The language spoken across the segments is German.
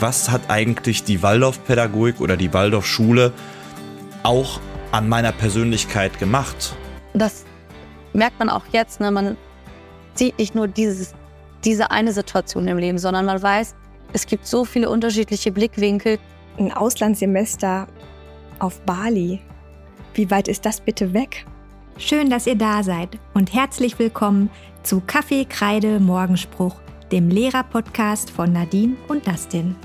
was hat eigentlich die Waldorfpädagogik oder die Waldorfschule auch an meiner Persönlichkeit gemacht? Das merkt man auch jetzt. Ne? Man sieht nicht nur dieses, diese eine Situation im Leben, sondern man weiß, es gibt so viele unterschiedliche Blickwinkel. Ein Auslandssemester auf Bali. Wie weit ist das bitte weg? Schön, dass ihr da seid und herzlich willkommen zu Kaffee, Kreide, Morgenspruch, dem Lehrer-Podcast von Nadine und Dustin.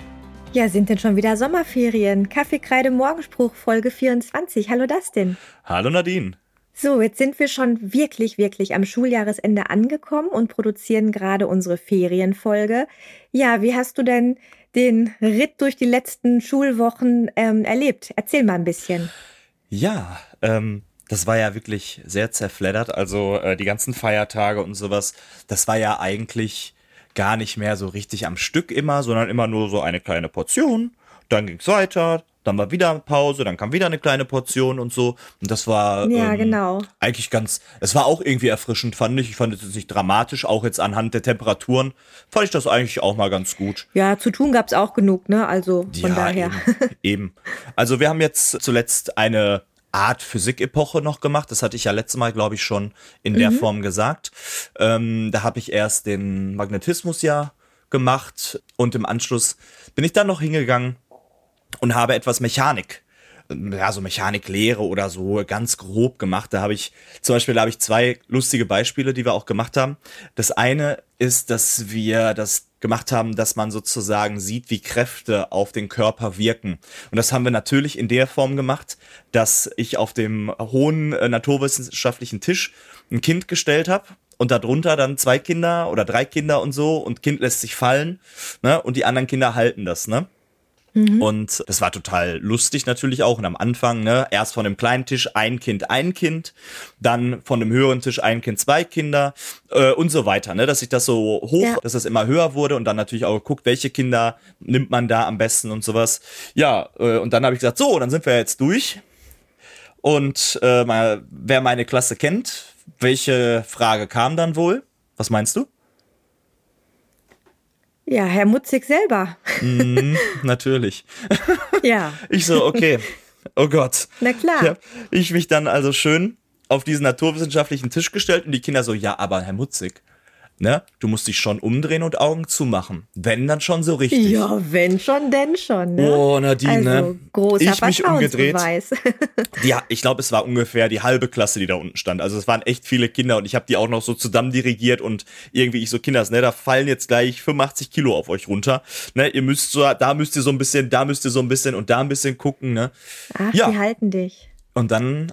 Ja, sind denn schon wieder Sommerferien? Kaffee, Kreide, Morgenspruch, Folge 24. Hallo Dustin. Hallo Nadine. So, jetzt sind wir schon wirklich, wirklich am Schuljahresende angekommen und produzieren gerade unsere Ferienfolge. Ja, wie hast du denn den Ritt durch die letzten Schulwochen ähm, erlebt? Erzähl mal ein bisschen. Ja, ähm, das war ja wirklich sehr zerfleddert. Also äh, die ganzen Feiertage und sowas, das war ja eigentlich gar nicht mehr so richtig am Stück immer, sondern immer nur so eine kleine Portion. Dann ging's weiter, dann war wieder Pause, dann kam wieder eine kleine Portion und so. Und das war ja, ähm, genau. eigentlich ganz, es war auch irgendwie erfrischend, fand ich. Ich fand es jetzt nicht dramatisch, auch jetzt anhand der Temperaturen fand ich das eigentlich auch mal ganz gut. Ja, zu tun gab's auch genug, ne? Also von ja, daher. Eben, eben. Also wir haben jetzt zuletzt eine Art Physik-Epoche noch gemacht. Das hatte ich ja letztes Mal, glaube ich, schon in mhm. der Form gesagt. Ähm, da habe ich erst den Magnetismus ja gemacht und im Anschluss bin ich dann noch hingegangen und habe etwas Mechanik ja, so Mechaniklehre oder so ganz grob gemacht. Da habe ich, zum Beispiel, da habe ich zwei lustige Beispiele, die wir auch gemacht haben. Das eine ist, dass wir das gemacht haben, dass man sozusagen sieht, wie Kräfte auf den Körper wirken. Und das haben wir natürlich in der Form gemacht, dass ich auf dem hohen äh, naturwissenschaftlichen Tisch ein Kind gestellt habe und darunter dann zwei Kinder oder drei Kinder und so und Kind lässt sich fallen, ne? Und die anderen Kinder halten das, ne? Mhm. Und das war total lustig natürlich auch. Und am Anfang, ne, erst von dem kleinen Tisch ein Kind, ein Kind, dann von dem höheren Tisch ein Kind, zwei Kinder äh, und so weiter, ne, dass sich das so hoch, ja. dass das immer höher wurde und dann natürlich auch geguckt, welche Kinder nimmt man da am besten und sowas. Ja, äh, und dann habe ich gesagt, so, dann sind wir jetzt durch. Und äh, mal, wer meine Klasse kennt, welche Frage kam dann wohl? Was meinst du? Ja, Herr Mutzig selber. Mm, natürlich. ja. Ich so, okay. Oh Gott. Na klar. Hab, ich mich dann also schön auf diesen naturwissenschaftlichen Tisch gestellt und die Kinder so, ja, aber Herr Mutzig, ne? Du musst dich schon umdrehen und Augen zumachen. Wenn dann schon so richtig. Ja, wenn schon, denn schon. Ne? Oh, Nadine, ne? also, großer ich mich umgedreht. ja, ich glaube, es war ungefähr die halbe Klasse, die da unten stand. Also es waren echt viele Kinder und ich habe die auch noch so zusammen dirigiert und irgendwie ich so Kinders, ne, da fallen jetzt gleich 85 Kilo auf euch runter. Ne, ihr müsst so, da müsst ihr so ein bisschen, da müsst ihr so ein bisschen und da ein bisschen gucken, ne? Ach, ja. die halten dich. Und dann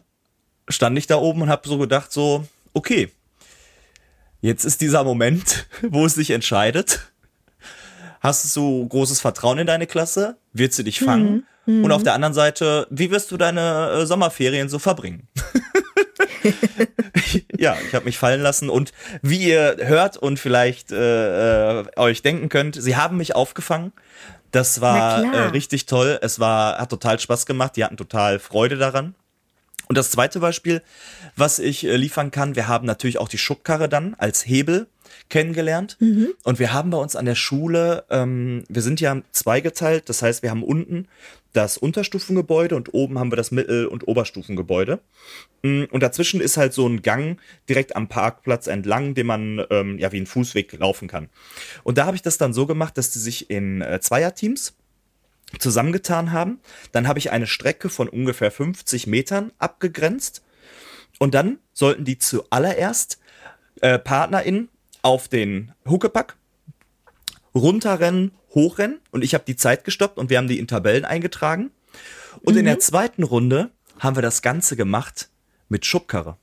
stand ich da oben und habe so gedacht, so, okay, Jetzt ist dieser Moment, wo es sich entscheidet. Hast du großes Vertrauen in deine Klasse? Wird sie dich fangen? Mhm. Und auf der anderen Seite, wie wirst du deine äh, Sommerferien so verbringen? ja, ich habe mich fallen lassen und wie ihr hört und vielleicht äh, äh, euch denken könnt, sie haben mich aufgefangen. Das war äh, richtig toll. Es war hat total Spaß gemacht. Die hatten total Freude daran. Und das zweite Beispiel, was ich äh, liefern kann, wir haben natürlich auch die Schubkarre dann als Hebel kennengelernt. Mhm. Und wir haben bei uns an der Schule, ähm, wir sind ja zweigeteilt, das heißt, wir haben unten das Unterstufengebäude und oben haben wir das Mittel- und Oberstufengebäude. Mm, und dazwischen ist halt so ein Gang direkt am Parkplatz entlang, den man ähm, ja wie ein Fußweg laufen kann. Und da habe ich das dann so gemacht, dass die sich in äh, Zweierteams zusammengetan haben. Dann habe ich eine Strecke von ungefähr 50 Metern abgegrenzt. Und dann sollten die zuallererst äh, PartnerInnen auf den Huckepack runterrennen, hochrennen. Und ich habe die Zeit gestoppt und wir haben die in Tabellen eingetragen. Und mhm. in der mhm. zweiten Runde haben wir das Ganze gemacht mit Schubkarre.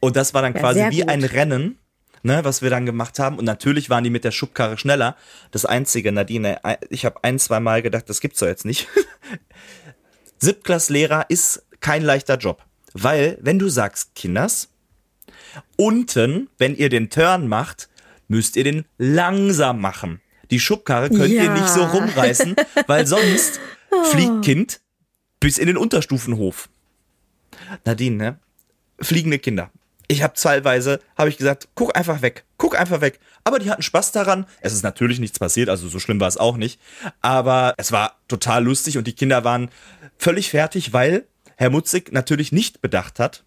Und das war dann ja, quasi wie gut. ein Rennen ne, was wir dann gemacht haben. Und natürlich waren die mit der Schubkarre schneller. Das Einzige, Nadine, ich habe ein, zwei Mal gedacht, das gibt's doch jetzt nicht. Siebtklasslehrer ist kein leichter Job. Weil, wenn du sagst, Kinders, unten, wenn ihr den Turn macht, müsst ihr den langsam machen. Die Schubkarre könnt ja. ihr nicht so rumreißen, weil sonst fliegt Kind bis in den Unterstufenhof. Nadine, ne? Fliegende Kinder. Ich habe teilweise, habe ich gesagt, guck einfach weg, guck einfach weg. Aber die hatten Spaß daran. Es ist natürlich nichts passiert, also so schlimm war es auch nicht. Aber es war total lustig und die Kinder waren völlig fertig, weil Herr Mutzig natürlich nicht bedacht hat,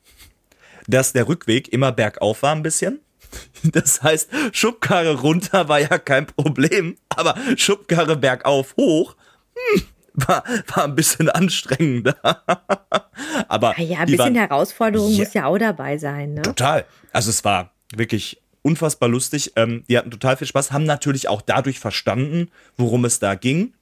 dass der Rückweg immer bergauf war ein bisschen. Das heißt, Schubkarre runter war ja kein Problem, aber Schubkarre bergauf hoch, hm, war, war ein bisschen anstrengender. Aber ja, ja ein bisschen waren, Herausforderung yeah, muss ja auch dabei sein. Ne? Total. Also es war wirklich unfassbar lustig. Ähm, die hatten total viel Spaß, haben natürlich auch dadurch verstanden, worum es da ging.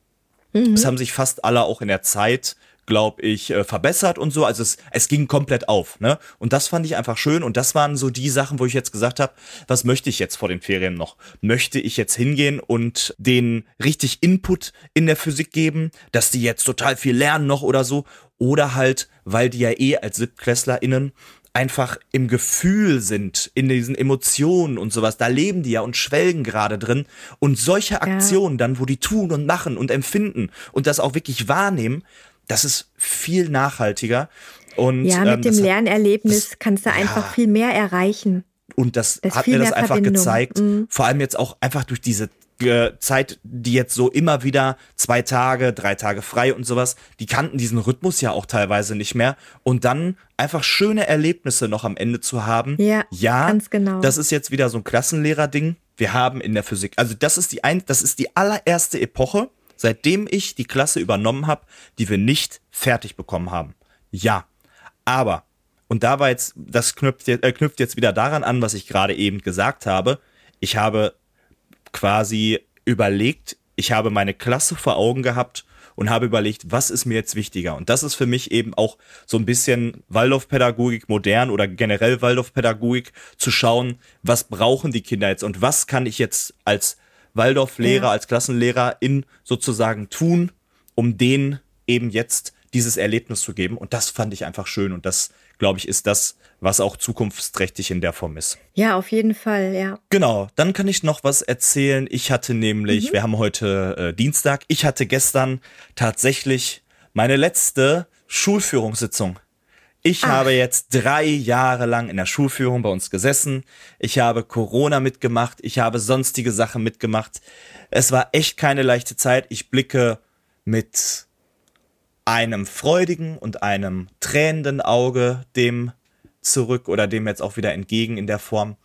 Mhm. Es haben sich fast alle auch in der Zeit glaube ich, äh, verbessert und so. Also es, es ging komplett auf. Ne? Und das fand ich einfach schön. Und das waren so die Sachen, wo ich jetzt gesagt habe, was möchte ich jetzt vor den Ferien noch? Möchte ich jetzt hingehen und den richtig Input in der Physik geben, dass die jetzt total viel lernen noch oder so? Oder halt, weil die ja eh als SiebtklässlerInnen einfach im Gefühl sind, in diesen Emotionen und sowas. Da leben die ja und schwelgen gerade drin. Und solche Aktionen ja. dann, wo die tun und machen und empfinden und das auch wirklich wahrnehmen, das ist viel nachhaltiger. Und, ja, mit ähm, dem Lernerlebnis das, kannst du einfach ja. viel mehr erreichen. Und das, das hat mir das einfach Verbindung. gezeigt. Mhm. Vor allem jetzt auch einfach durch diese äh, Zeit, die jetzt so immer wieder zwei Tage, drei Tage frei und sowas, die kannten diesen Rhythmus ja auch teilweise nicht mehr. Und dann einfach schöne Erlebnisse noch am Ende zu haben. Ja, ja ganz genau. Das ist jetzt wieder so ein Klassenlehrer-Ding. Wir haben in der Physik, also das ist die ein, das ist die allererste Epoche, seitdem ich die Klasse übernommen habe, die wir nicht fertig bekommen haben. Ja, aber, und da war jetzt, das knüpft, äh, knüpft jetzt wieder daran an, was ich gerade eben gesagt habe. Ich habe quasi überlegt, ich habe meine Klasse vor Augen gehabt und habe überlegt, was ist mir jetzt wichtiger? Und das ist für mich eben auch so ein bisschen Waldorfpädagogik modern oder generell Waldorfpädagogik zu schauen, was brauchen die Kinder jetzt und was kann ich jetzt als Waldorflehrer, ja. als Klassenlehrer in sozusagen tun, um denen eben jetzt dieses Erlebnis zu geben. Und das fand ich einfach schön. Und das, glaube ich, ist das, was auch zukunftsträchtig in der Form ist. Ja, auf jeden Fall, ja. Genau, dann kann ich noch was erzählen. Ich hatte nämlich, mhm. wir haben heute äh, Dienstag, ich hatte gestern tatsächlich meine letzte Schulführungssitzung. Ich Ach. habe jetzt drei Jahre lang in der Schulführung bei uns gesessen. Ich habe Corona mitgemacht. Ich habe sonstige Sachen mitgemacht. Es war echt keine leichte Zeit. Ich blicke mit einem freudigen und einem tränenden Auge dem zurück oder dem jetzt auch wieder entgegen in der Form.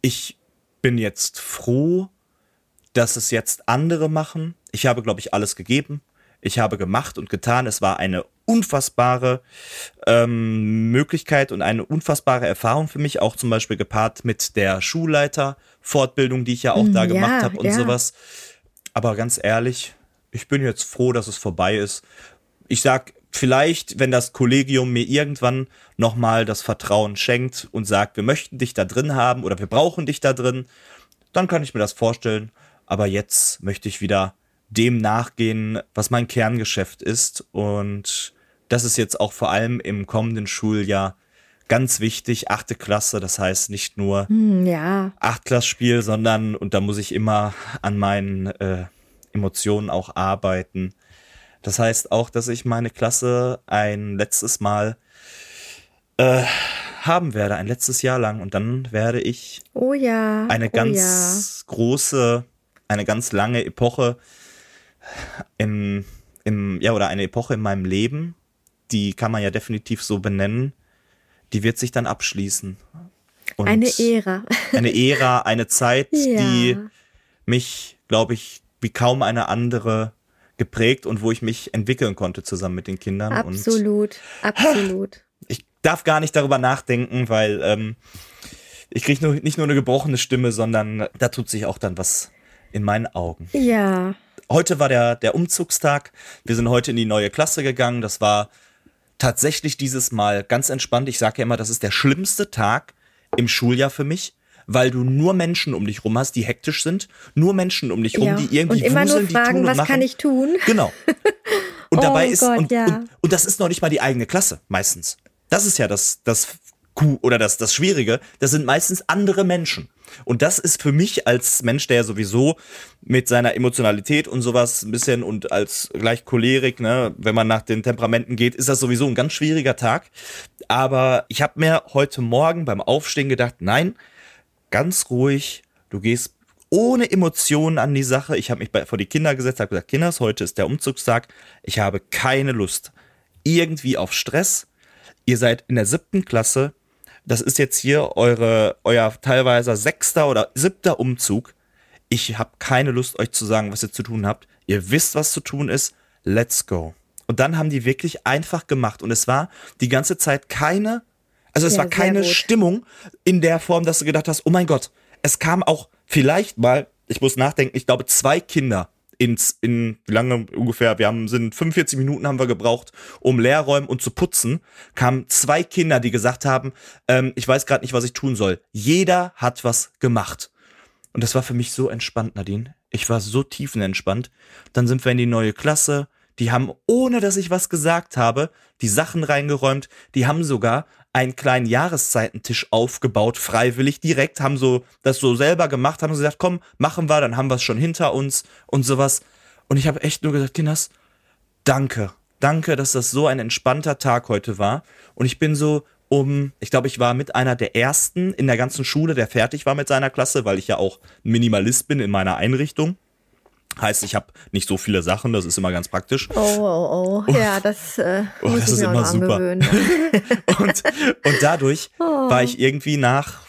Ich bin jetzt froh, dass es jetzt andere machen. Ich habe, glaube ich, alles gegeben. Ich habe gemacht und getan. Es war eine unfassbare ähm, Möglichkeit und eine unfassbare Erfahrung für mich, auch zum Beispiel gepaart mit der Schulleiter-Fortbildung, die ich ja auch da mm, ja, gemacht habe und ja. sowas. Aber ganz ehrlich, ich bin jetzt froh, dass es vorbei ist. Ich sag, vielleicht, wenn das Kollegium mir irgendwann nochmal das Vertrauen schenkt und sagt, wir möchten dich da drin haben oder wir brauchen dich da drin, dann kann ich mir das vorstellen. Aber jetzt möchte ich wieder dem nachgehen, was mein Kerngeschäft ist. Und das ist jetzt auch vor allem im kommenden Schuljahr ganz wichtig, achte Klasse, das heißt nicht nur hm, ja. Achtklassspiel, sondern, und da muss ich immer an meinen äh, Emotionen auch arbeiten. Das heißt auch, dass ich meine Klasse ein letztes Mal äh, haben werde, ein letztes Jahr lang. Und dann werde ich oh ja, eine oh ganz ja. große, eine ganz lange Epoche im, im, ja, oder eine Epoche in meinem Leben, die kann man ja definitiv so benennen, die wird sich dann abschließen. Und eine Ära. Eine Ära, eine Zeit, ja. die mich, glaube ich, wie kaum eine andere geprägt und wo ich mich entwickeln konnte zusammen mit den Kindern. Absolut, und, absolut. Ich darf gar nicht darüber nachdenken, weil ähm, ich kriege nicht nur eine gebrochene Stimme, sondern da tut sich auch dann was in meinen Augen. Ja heute war der, der Umzugstag. Wir sind heute in die neue Klasse gegangen. Das war tatsächlich dieses Mal ganz entspannt. Ich sage ja immer, das ist der schlimmste Tag im Schuljahr für mich, weil du nur Menschen um dich rum hast, die hektisch sind, nur Menschen um dich rum, ja. die irgendwie und immer wuseln, nur fragen, was machen. kann ich tun? Genau. Und oh dabei ist Gott, und, ja. und, und, das ist noch nicht mal die eigene Klasse meistens. Das ist ja das das Q oder das das Schwierige. Das sind meistens andere Menschen. Und das ist für mich als Mensch, der sowieso mit seiner Emotionalität und sowas ein bisschen und als gleich Cholerik, ne, wenn man nach den Temperamenten geht, ist das sowieso ein ganz schwieriger Tag. Aber ich habe mir heute Morgen beim Aufstehen gedacht, nein, ganz ruhig, du gehst ohne Emotionen an die Sache. Ich habe mich bei, vor die Kinder gesetzt, habe gesagt, Kinders, heute ist der Umzugstag. Ich habe keine Lust irgendwie auf Stress. Ihr seid in der siebten Klasse. Das ist jetzt hier eure, euer teilweise sechster oder siebter Umzug. Ich habe keine Lust, euch zu sagen, was ihr zu tun habt. Ihr wisst, was zu tun ist. Let's go. Und dann haben die wirklich einfach gemacht. Und es war die ganze Zeit keine, also es ja, war keine Stimmung in der Form, dass du gedacht hast, oh mein Gott, es kam auch vielleicht mal, ich muss nachdenken, ich glaube zwei Kinder ins, in, wie lange ungefähr, wir haben, sind 45 Minuten haben wir gebraucht, um Leerräumen und zu putzen, kamen zwei Kinder, die gesagt haben, ähm, ich weiß gerade nicht, was ich tun soll. Jeder hat was gemacht. Und das war für mich so entspannt, Nadine. Ich war so tiefenentspannt. Dann sind wir in die neue Klasse. Die haben, ohne dass ich was gesagt habe, die Sachen reingeräumt. Die haben sogar einen kleinen Jahreszeitentisch aufgebaut, freiwillig direkt, haben so das so selber gemacht, haben gesagt, komm, machen wir, dann haben wir es schon hinter uns und sowas. Und ich habe echt nur gesagt, Kinders, danke, danke, dass das so ein entspannter Tag heute war. Und ich bin so um, ich glaube, ich war mit einer der ersten in der ganzen Schule, der fertig war mit seiner Klasse, weil ich ja auch Minimalist bin in meiner Einrichtung. Heißt, ich habe nicht so viele Sachen, das ist immer ganz praktisch. Oh, oh, oh. Ja, das, äh, oh, muss das ich ist immer super. und, und dadurch oh. war ich irgendwie nach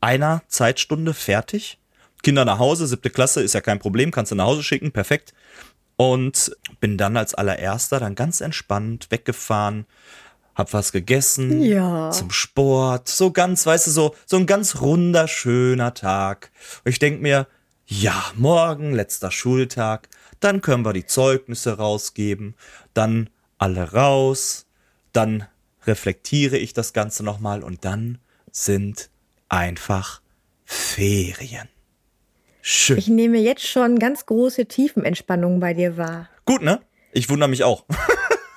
einer Zeitstunde fertig. Kinder nach Hause, siebte Klasse, ist ja kein Problem, kannst du nach Hause schicken, perfekt. Und bin dann als allererster dann ganz entspannt weggefahren, hab was gegessen, ja. zum Sport, so ganz, weißt du, so, so ein ganz runder, schöner Tag. Und ich denk mir, ja, morgen, letzter Schultag, dann können wir die Zeugnisse rausgeben, dann alle raus, dann reflektiere ich das Ganze nochmal und dann sind einfach Ferien. Schön. Ich nehme jetzt schon ganz große Tiefenentspannung bei dir wahr. Gut, ne? Ich wundere mich auch.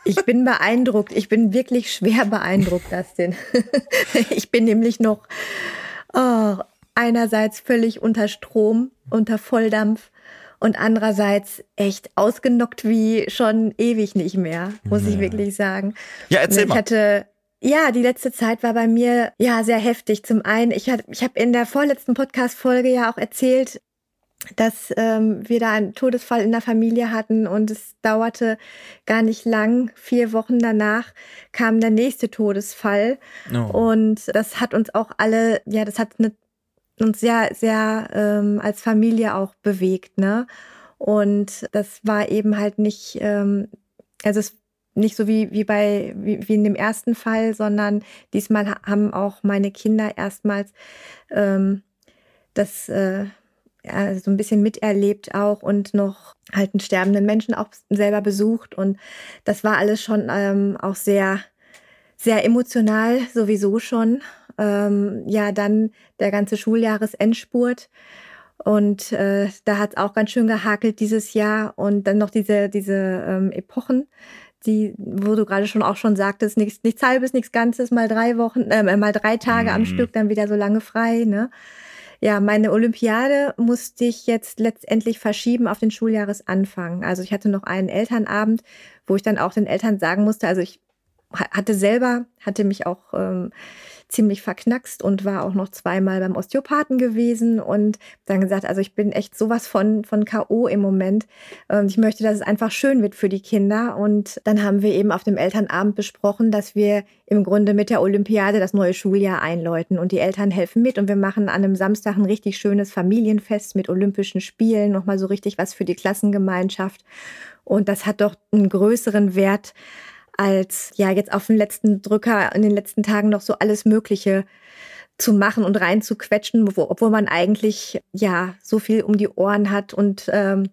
Ich bin beeindruckt. Ich bin wirklich schwer beeindruckt, Dustin. Ich bin nämlich noch oh, einerseits völlig unter Strom, unter Volldampf und andererseits echt ausgenockt wie schon ewig nicht mehr, muss ja. ich wirklich sagen. Ja, erzähl mal. Ich hatte ja, die letzte Zeit war bei mir ja sehr heftig. Zum einen, ich, hatte, ich habe in der vorletzten Podcast-Folge ja auch erzählt, dass ähm, wir da einen Todesfall in der Familie hatten und es dauerte gar nicht lang. Vier Wochen danach kam der nächste Todesfall oh. und das hat uns auch alle, ja, das hat eine uns sehr, sehr ähm, als Familie auch bewegt, ne? Und das war eben halt nicht, ähm, also es nicht so wie, wie bei, wie, wie in dem ersten Fall, sondern diesmal haben auch meine Kinder erstmals ähm, das äh, ja, so ein bisschen miterlebt auch und noch halt einen sterbenden Menschen auch selber besucht. Und das war alles schon ähm, auch sehr, sehr emotional sowieso schon ähm, ja dann der ganze Schuljahresendspurt. Und äh, da hat es auch ganz schön gehakelt dieses Jahr. Und dann noch diese, diese ähm, Epochen, die, wo du gerade schon auch schon sagtest, nichts, nichts halbes, nichts Ganzes, mal drei Wochen, äh, mal drei Tage mhm. am Stück, dann wieder so lange frei, ne? Ja, meine Olympiade musste ich jetzt letztendlich verschieben auf den Schuljahresanfang. Also ich hatte noch einen Elternabend, wo ich dann auch den Eltern sagen musste, also ich hatte selber, hatte mich auch ähm, ziemlich verknackst und war auch noch zweimal beim Osteopathen gewesen und dann gesagt, also ich bin echt sowas von, von K.O. im Moment. Und ich möchte, dass es einfach schön wird für die Kinder. Und dann haben wir eben auf dem Elternabend besprochen, dass wir im Grunde mit der Olympiade das neue Schuljahr einläuten und die Eltern helfen mit und wir machen an einem Samstag ein richtig schönes Familienfest mit Olympischen Spielen, nochmal so richtig was für die Klassengemeinschaft. Und das hat doch einen größeren Wert als ja jetzt auf den letzten Drücker in den letzten Tagen noch so alles Mögliche zu machen und reinzuquetschen, obwohl man eigentlich ja so viel um die Ohren hat und ähm,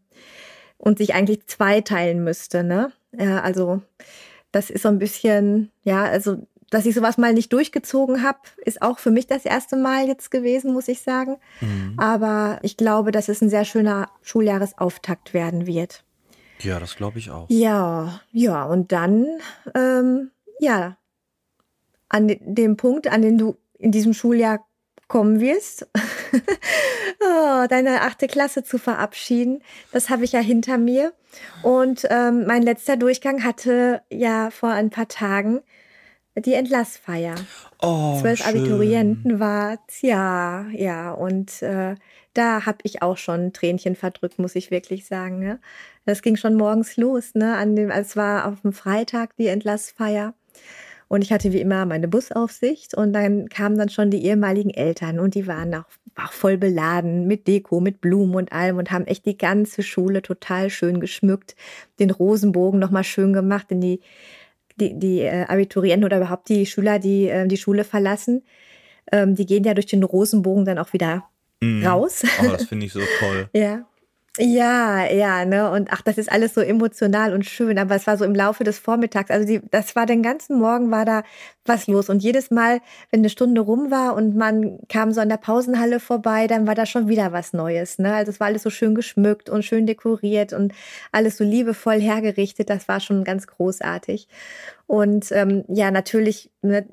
und sich eigentlich zweiteilen müsste. Ne? Ja, also das ist so ein bisschen ja also dass ich sowas mal nicht durchgezogen habe, ist auch für mich das erste Mal jetzt gewesen, muss ich sagen. Mhm. Aber ich glaube, dass es ein sehr schöner Schuljahresauftakt werden wird. Ja, das glaube ich auch. Ja, ja, und dann, ähm, ja, an dem Punkt, an dem du in diesem Schuljahr kommen wirst, oh, deine achte Klasse zu verabschieden. Das habe ich ja hinter mir. Und ähm, mein letzter Durchgang hatte ja vor ein paar Tagen die Entlassfeier. Oh, Zwölf schön. Abiturienten war, ja, ja. Und äh, da habe ich auch schon Tränchen verdrückt, muss ich wirklich sagen. Ne? Das ging schon morgens los. Ne? An dem, es war auf dem Freitag die Entlassfeier. Und ich hatte wie immer meine Busaufsicht und dann kamen dann schon die ehemaligen Eltern und die waren auch, auch voll beladen mit Deko, mit Blumen und allem und haben echt die ganze Schule total schön geschmückt, den Rosenbogen nochmal schön gemacht, in die die, die äh, Abiturienten oder überhaupt die Schüler, die äh, die Schule verlassen, ähm, die gehen ja durch den Rosenbogen dann auch wieder mm. raus. Oh, das finde ich so toll. ja. Ja, ja, ne? Und ach, das ist alles so emotional und schön, aber es war so im Laufe des Vormittags. Also die, das war den ganzen Morgen war da was los. Und jedes Mal, wenn eine Stunde rum war und man kam so an der Pausenhalle vorbei, dann war da schon wieder was Neues. Ne? Also es war alles so schön geschmückt und schön dekoriert und alles so liebevoll hergerichtet. Das war schon ganz großartig. Und ähm, ja, natürlich, ne,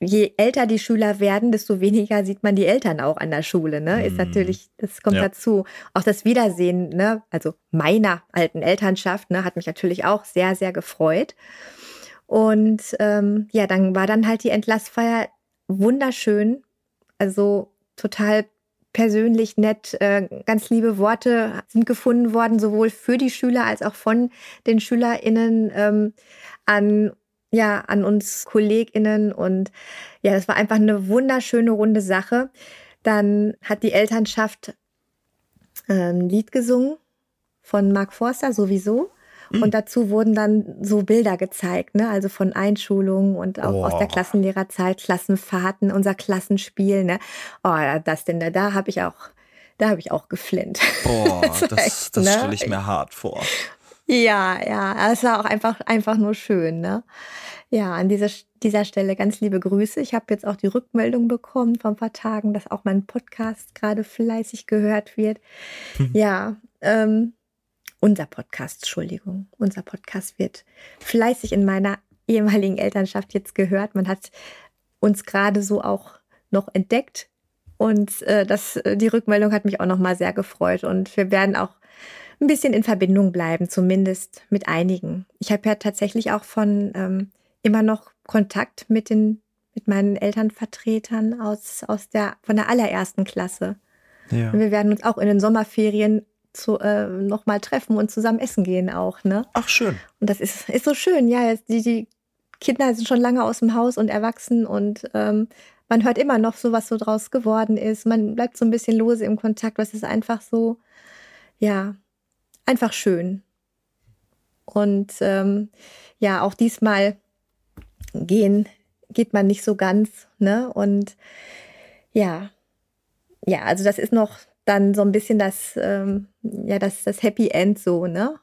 je älter die Schüler werden, desto weniger sieht man die Eltern auch an der Schule. Ne? Ist mhm. natürlich, das kommt ja. dazu. Auch das Wiedersehen, ne? also meiner alten Elternschaft, ne, hat mich natürlich auch sehr, sehr gefreut. Und ähm, ja, dann war dann halt die Entlassfeier wunderschön. Also total persönlich nett, äh, ganz liebe Worte sind gefunden worden, sowohl für die Schüler als auch von den SchülerInnen ähm, an ja, an uns KollegInnen und ja, das war einfach eine wunderschöne runde Sache. Dann hat die Elternschaft äh, ein Lied gesungen von Mark Forster sowieso. Mhm. Und dazu wurden dann so Bilder gezeigt, ne? also von Einschulungen und auch oh. aus der Klassenlehrerzeit, Klassenfahrten, unser Klassenspiel. Ne? Oh, das denn, da habe ich auch, da habe ich auch geflinnt. Boah, das, das, das ne? stelle ich mir hart vor. Ja, ja, es war auch einfach, einfach nur schön. Ne? Ja, an dieser, dieser Stelle ganz liebe Grüße. Ich habe jetzt auch die Rückmeldung bekommen vor ein paar Tagen, dass auch mein Podcast gerade fleißig gehört wird. Mhm. Ja, ähm, unser Podcast, Entschuldigung, unser Podcast wird fleißig in meiner ehemaligen Elternschaft jetzt gehört. Man hat uns gerade so auch noch entdeckt und äh, das, äh, die Rückmeldung hat mich auch noch mal sehr gefreut und wir werden auch ein bisschen in Verbindung bleiben, zumindest mit einigen. Ich habe ja tatsächlich auch von ähm, immer noch Kontakt mit den mit meinen Elternvertretern aus, aus der, von der allerersten Klasse. Ja. Und wir werden uns auch in den Sommerferien zu, äh, nochmal treffen und zusammen essen gehen auch, ne? Ach, schön. Und das ist, ist so schön, ja. Die, die Kinder sind schon lange aus dem Haus und erwachsen und ähm, man hört immer noch so, was so draus geworden ist. Man bleibt so ein bisschen lose im Kontakt, was ist einfach so, ja, einfach schön. Und ähm, ja, auch diesmal gehen geht man nicht so ganz, ne? Und ja, ja, also das ist noch dann so ein bisschen das, ähm, ja, das, das Happy End so, ne?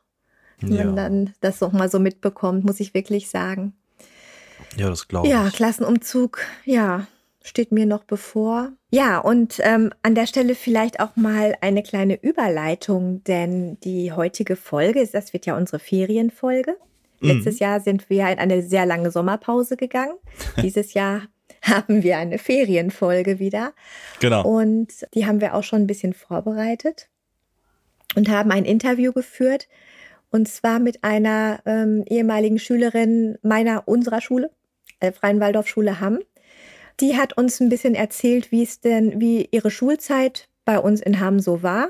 Wenn ja. man dann das noch mal so mitbekommt, muss ich wirklich sagen. Ja, das glaube ich. Ja, Klassenumzug, ja, steht mir noch bevor. Ja, und ähm, an der Stelle vielleicht auch mal eine kleine Überleitung, denn die heutige Folge, das wird ja unsere Ferienfolge. Mhm. Letztes Jahr sind wir in eine sehr lange Sommerpause gegangen. Dieses Jahr haben wir eine Ferienfolge wieder. Genau. Und die haben wir auch schon ein bisschen vorbereitet und haben ein Interview geführt. Und zwar mit einer ähm, ehemaligen Schülerin meiner, unserer Schule, äh, Freien Waldorfschule Hamm. Die hat uns ein bisschen erzählt, wie es denn, wie ihre Schulzeit bei uns in Hamm so war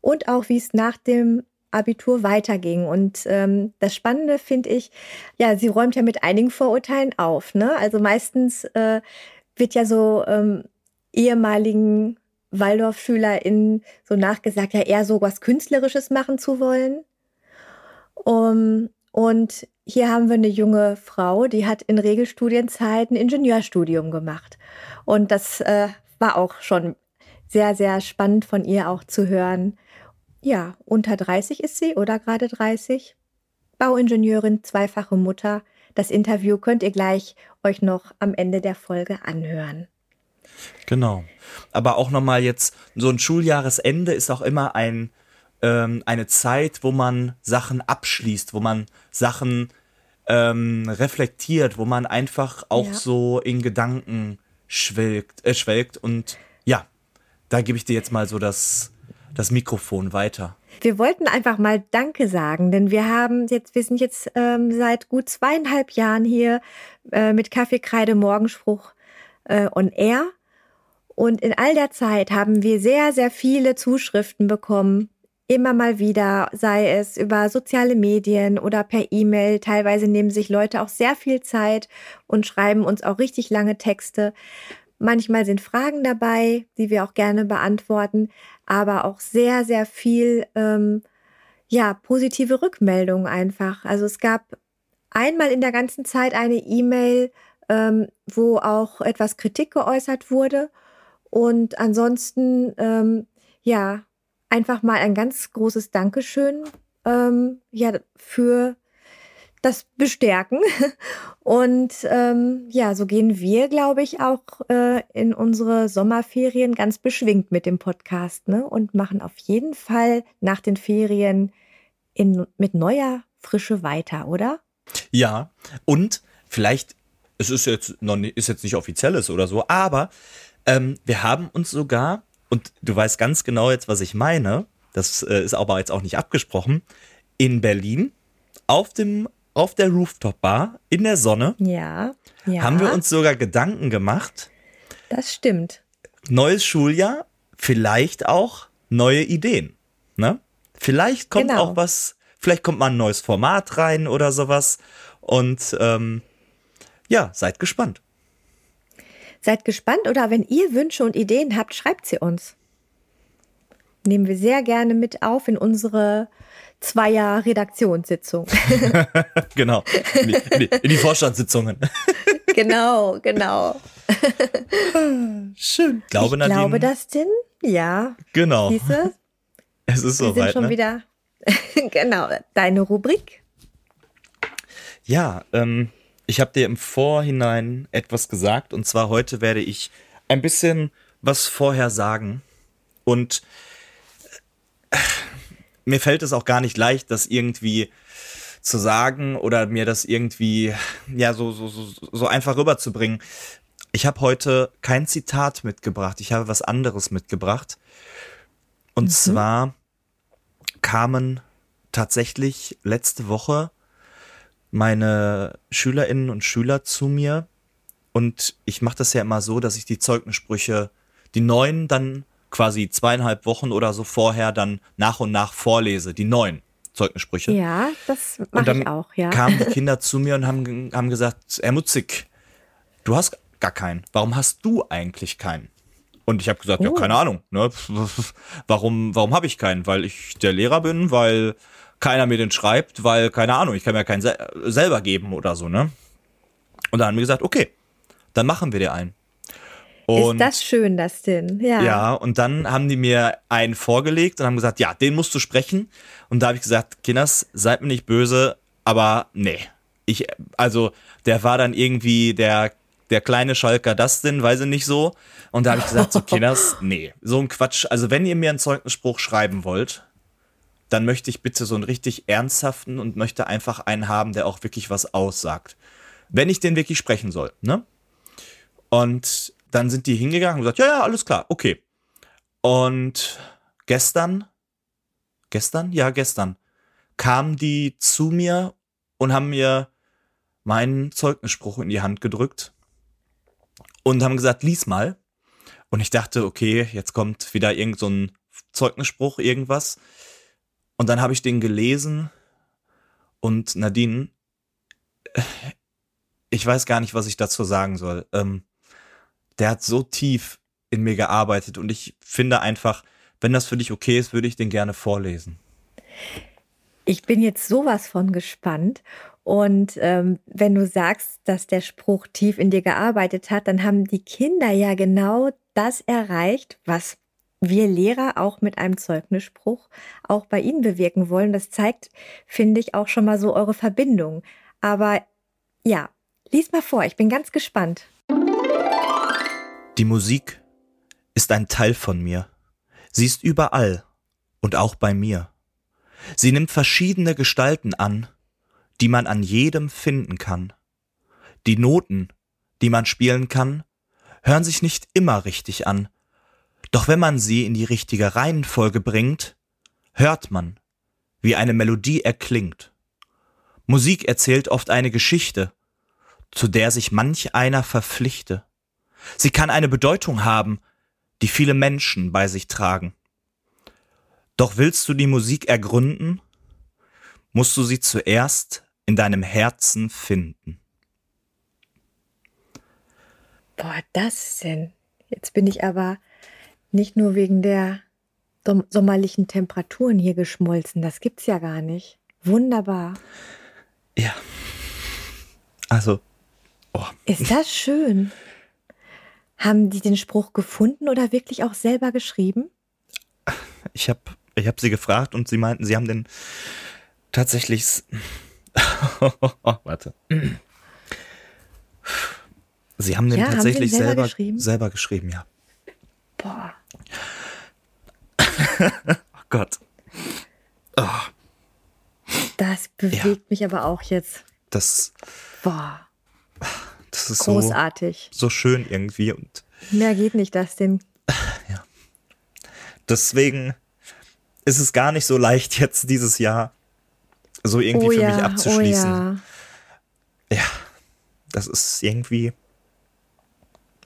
und auch wie es nach dem Abitur weiterging. Und ähm, das Spannende finde ich, ja, sie räumt ja mit einigen Vorurteilen auf. Ne? Also meistens äh, wird ja so ähm, ehemaligen WaldorfschülerInnen so nachgesagt, ja eher so was Künstlerisches machen zu wollen. Um, und hier haben wir eine junge Frau, die hat in Regelstudienzeit ein Ingenieurstudium gemacht. Und das äh, war auch schon sehr, sehr spannend von ihr auch zu hören, ja, unter 30 ist sie oder gerade 30. Bauingenieurin, zweifache Mutter. Das Interview könnt ihr gleich euch noch am Ende der Folge anhören. Genau. Aber auch nochmal jetzt, so ein Schuljahresende ist auch immer ein, ähm, eine Zeit, wo man Sachen abschließt, wo man Sachen ähm, reflektiert, wo man einfach auch ja. so in Gedanken schwelgt, äh, schwelgt und ja, da gebe ich dir jetzt mal so das, das Mikrofon weiter. Wir wollten einfach mal Danke sagen, denn wir haben jetzt, wir sind jetzt ähm, seit gut zweieinhalb Jahren hier äh, mit Kaffeekreide Morgenspruch äh, on Air. Und in all der Zeit haben wir sehr, sehr viele Zuschriften bekommen. Immer mal wieder, sei es über soziale Medien oder per E-Mail. Teilweise nehmen sich Leute auch sehr viel Zeit und schreiben uns auch richtig lange Texte. Manchmal sind Fragen dabei, die wir auch gerne beantworten, aber auch sehr, sehr viel, ähm, ja, positive Rückmeldungen einfach. Also es gab einmal in der ganzen Zeit eine E-Mail, ähm, wo auch etwas Kritik geäußert wurde. Und ansonsten, ähm, ja, einfach mal ein ganz großes Dankeschön ähm, ja, für das bestärken. Und ähm, ja, so gehen wir, glaube ich, auch äh, in unsere Sommerferien ganz beschwingt mit dem Podcast ne? und machen auf jeden Fall nach den Ferien in, mit neuer Frische weiter, oder? Ja, und vielleicht, es ist jetzt noch nicht, ist jetzt nicht offizielles oder so, aber ähm, wir haben uns sogar, und du weißt ganz genau jetzt, was ich meine, das äh, ist aber jetzt auch nicht abgesprochen, in Berlin auf dem auf der Rooftop-Bar in der Sonne. Ja, ja. Haben wir uns sogar Gedanken gemacht. Das stimmt. Neues Schuljahr, vielleicht auch neue Ideen. Ne? Vielleicht kommt genau. auch was, vielleicht kommt mal ein neues Format rein oder sowas. Und ähm, ja, seid gespannt. Seid gespannt oder wenn ihr Wünsche und Ideen habt, schreibt sie uns. Nehmen wir sehr gerne mit auf in unsere zweier Redaktionssitzung. genau. In die, in, die, in die, Vorstandssitzungen. genau, genau. Schön. Glaube, ich Nadine, glaube das denn? Ja. Genau. Siehste? Es ist soweit. Wir sind schon ne? wieder. genau. Deine Rubrik. Ja, ähm, ich habe dir im Vorhinein etwas gesagt und zwar heute werde ich ein bisschen was vorher sagen und mir fällt es auch gar nicht leicht, das irgendwie zu sagen oder mir das irgendwie ja so so so, so einfach rüberzubringen. Ich habe heute kein Zitat mitgebracht, ich habe was anderes mitgebracht. Und mhm. zwar kamen tatsächlich letzte Woche meine Schülerinnen und Schüler zu mir und ich mache das ja immer so, dass ich die Zeugnissprüche, die neuen dann quasi zweieinhalb Wochen oder so vorher dann nach und nach vorlese, die neuen Zeugnissprüche. Ja, das mache ich auch, ja. kamen die Kinder zu mir und haben, haben gesagt, Herr Mutzig, du hast gar keinen. Warum hast du eigentlich keinen? Und ich habe gesagt, oh. ja, keine Ahnung. Ne? Warum, warum habe ich keinen? Weil ich der Lehrer bin, weil keiner mir den schreibt, weil, keine Ahnung, ich kann mir keinen selber geben oder so, ne? Und dann haben wir gesagt, okay, dann machen wir dir einen. Und, ist das schön, das denn? Ja. Ja, und dann haben die mir einen vorgelegt und haben gesagt, ja, den musst du sprechen. Und da habe ich gesagt, Kinders, seid mir nicht böse, aber nee. Ich, also, der war dann irgendwie der, der kleine Schalker Dustin, weiß ich nicht so. Und da habe ich gesagt, so Kinders, nee, so ein Quatsch. Also, wenn ihr mir einen Zeugnisspruch schreiben wollt, dann möchte ich bitte so einen richtig ernsthaften und möchte einfach einen haben, der auch wirklich was aussagt. Wenn ich den wirklich sprechen soll, ne? Und dann sind die hingegangen und gesagt, ja, ja, alles klar, okay. Und gestern, gestern, ja, gestern, kamen die zu mir und haben mir meinen Zeugnisspruch in die Hand gedrückt und haben gesagt, lies mal. Und ich dachte, okay, jetzt kommt wieder irgend so ein Zeugnisspruch, irgendwas. Und dann habe ich den gelesen und Nadine, ich weiß gar nicht, was ich dazu sagen soll. Ähm, der hat so tief in mir gearbeitet und ich finde einfach, wenn das für dich okay ist, würde ich den gerne vorlesen. Ich bin jetzt sowas von gespannt. Und ähm, wenn du sagst, dass der Spruch tief in dir gearbeitet hat, dann haben die Kinder ja genau das erreicht, was wir Lehrer auch mit einem Zeugnisspruch auch bei ihnen bewirken wollen. Das zeigt, finde ich, auch schon mal so eure Verbindung. Aber ja, lies mal vor, ich bin ganz gespannt. Die Musik ist ein Teil von mir. Sie ist überall und auch bei mir. Sie nimmt verschiedene Gestalten an, die man an jedem finden kann. Die Noten, die man spielen kann, hören sich nicht immer richtig an, Doch wenn man sie in die richtige Reihenfolge bringt, hört man, wie eine Melodie erklingt. Musik erzählt oft eine Geschichte, zu der sich manch einer verpflichte. Sie kann eine Bedeutung haben, die viele Menschen bei sich tragen. Doch willst du die Musik ergründen, musst du sie zuerst in deinem Herzen finden. Boah, das denn. Jetzt bin ich aber nicht nur wegen der sommerlichen Temperaturen hier geschmolzen. Das gibt's ja gar nicht. Wunderbar. Ja. Also. Oh. Ist das schön? Haben die den Spruch gefunden oder wirklich auch selber geschrieben? Ich habe ich hab sie gefragt und sie meinten, sie haben den tatsächlich. warte. Sie haben den ja, tatsächlich haben den selber, selber, geschrieben? selber geschrieben, ja. Boah. Oh Gott. Oh. Das bewegt ja. mich aber auch jetzt. Das. Boah. Das ist großartig. So, so schön irgendwie und. Mehr geht nicht, das denn. Ja. Deswegen ist es gar nicht so leicht jetzt dieses Jahr so irgendwie oh für ja, mich abzuschließen. Oh ja. ja, das ist irgendwie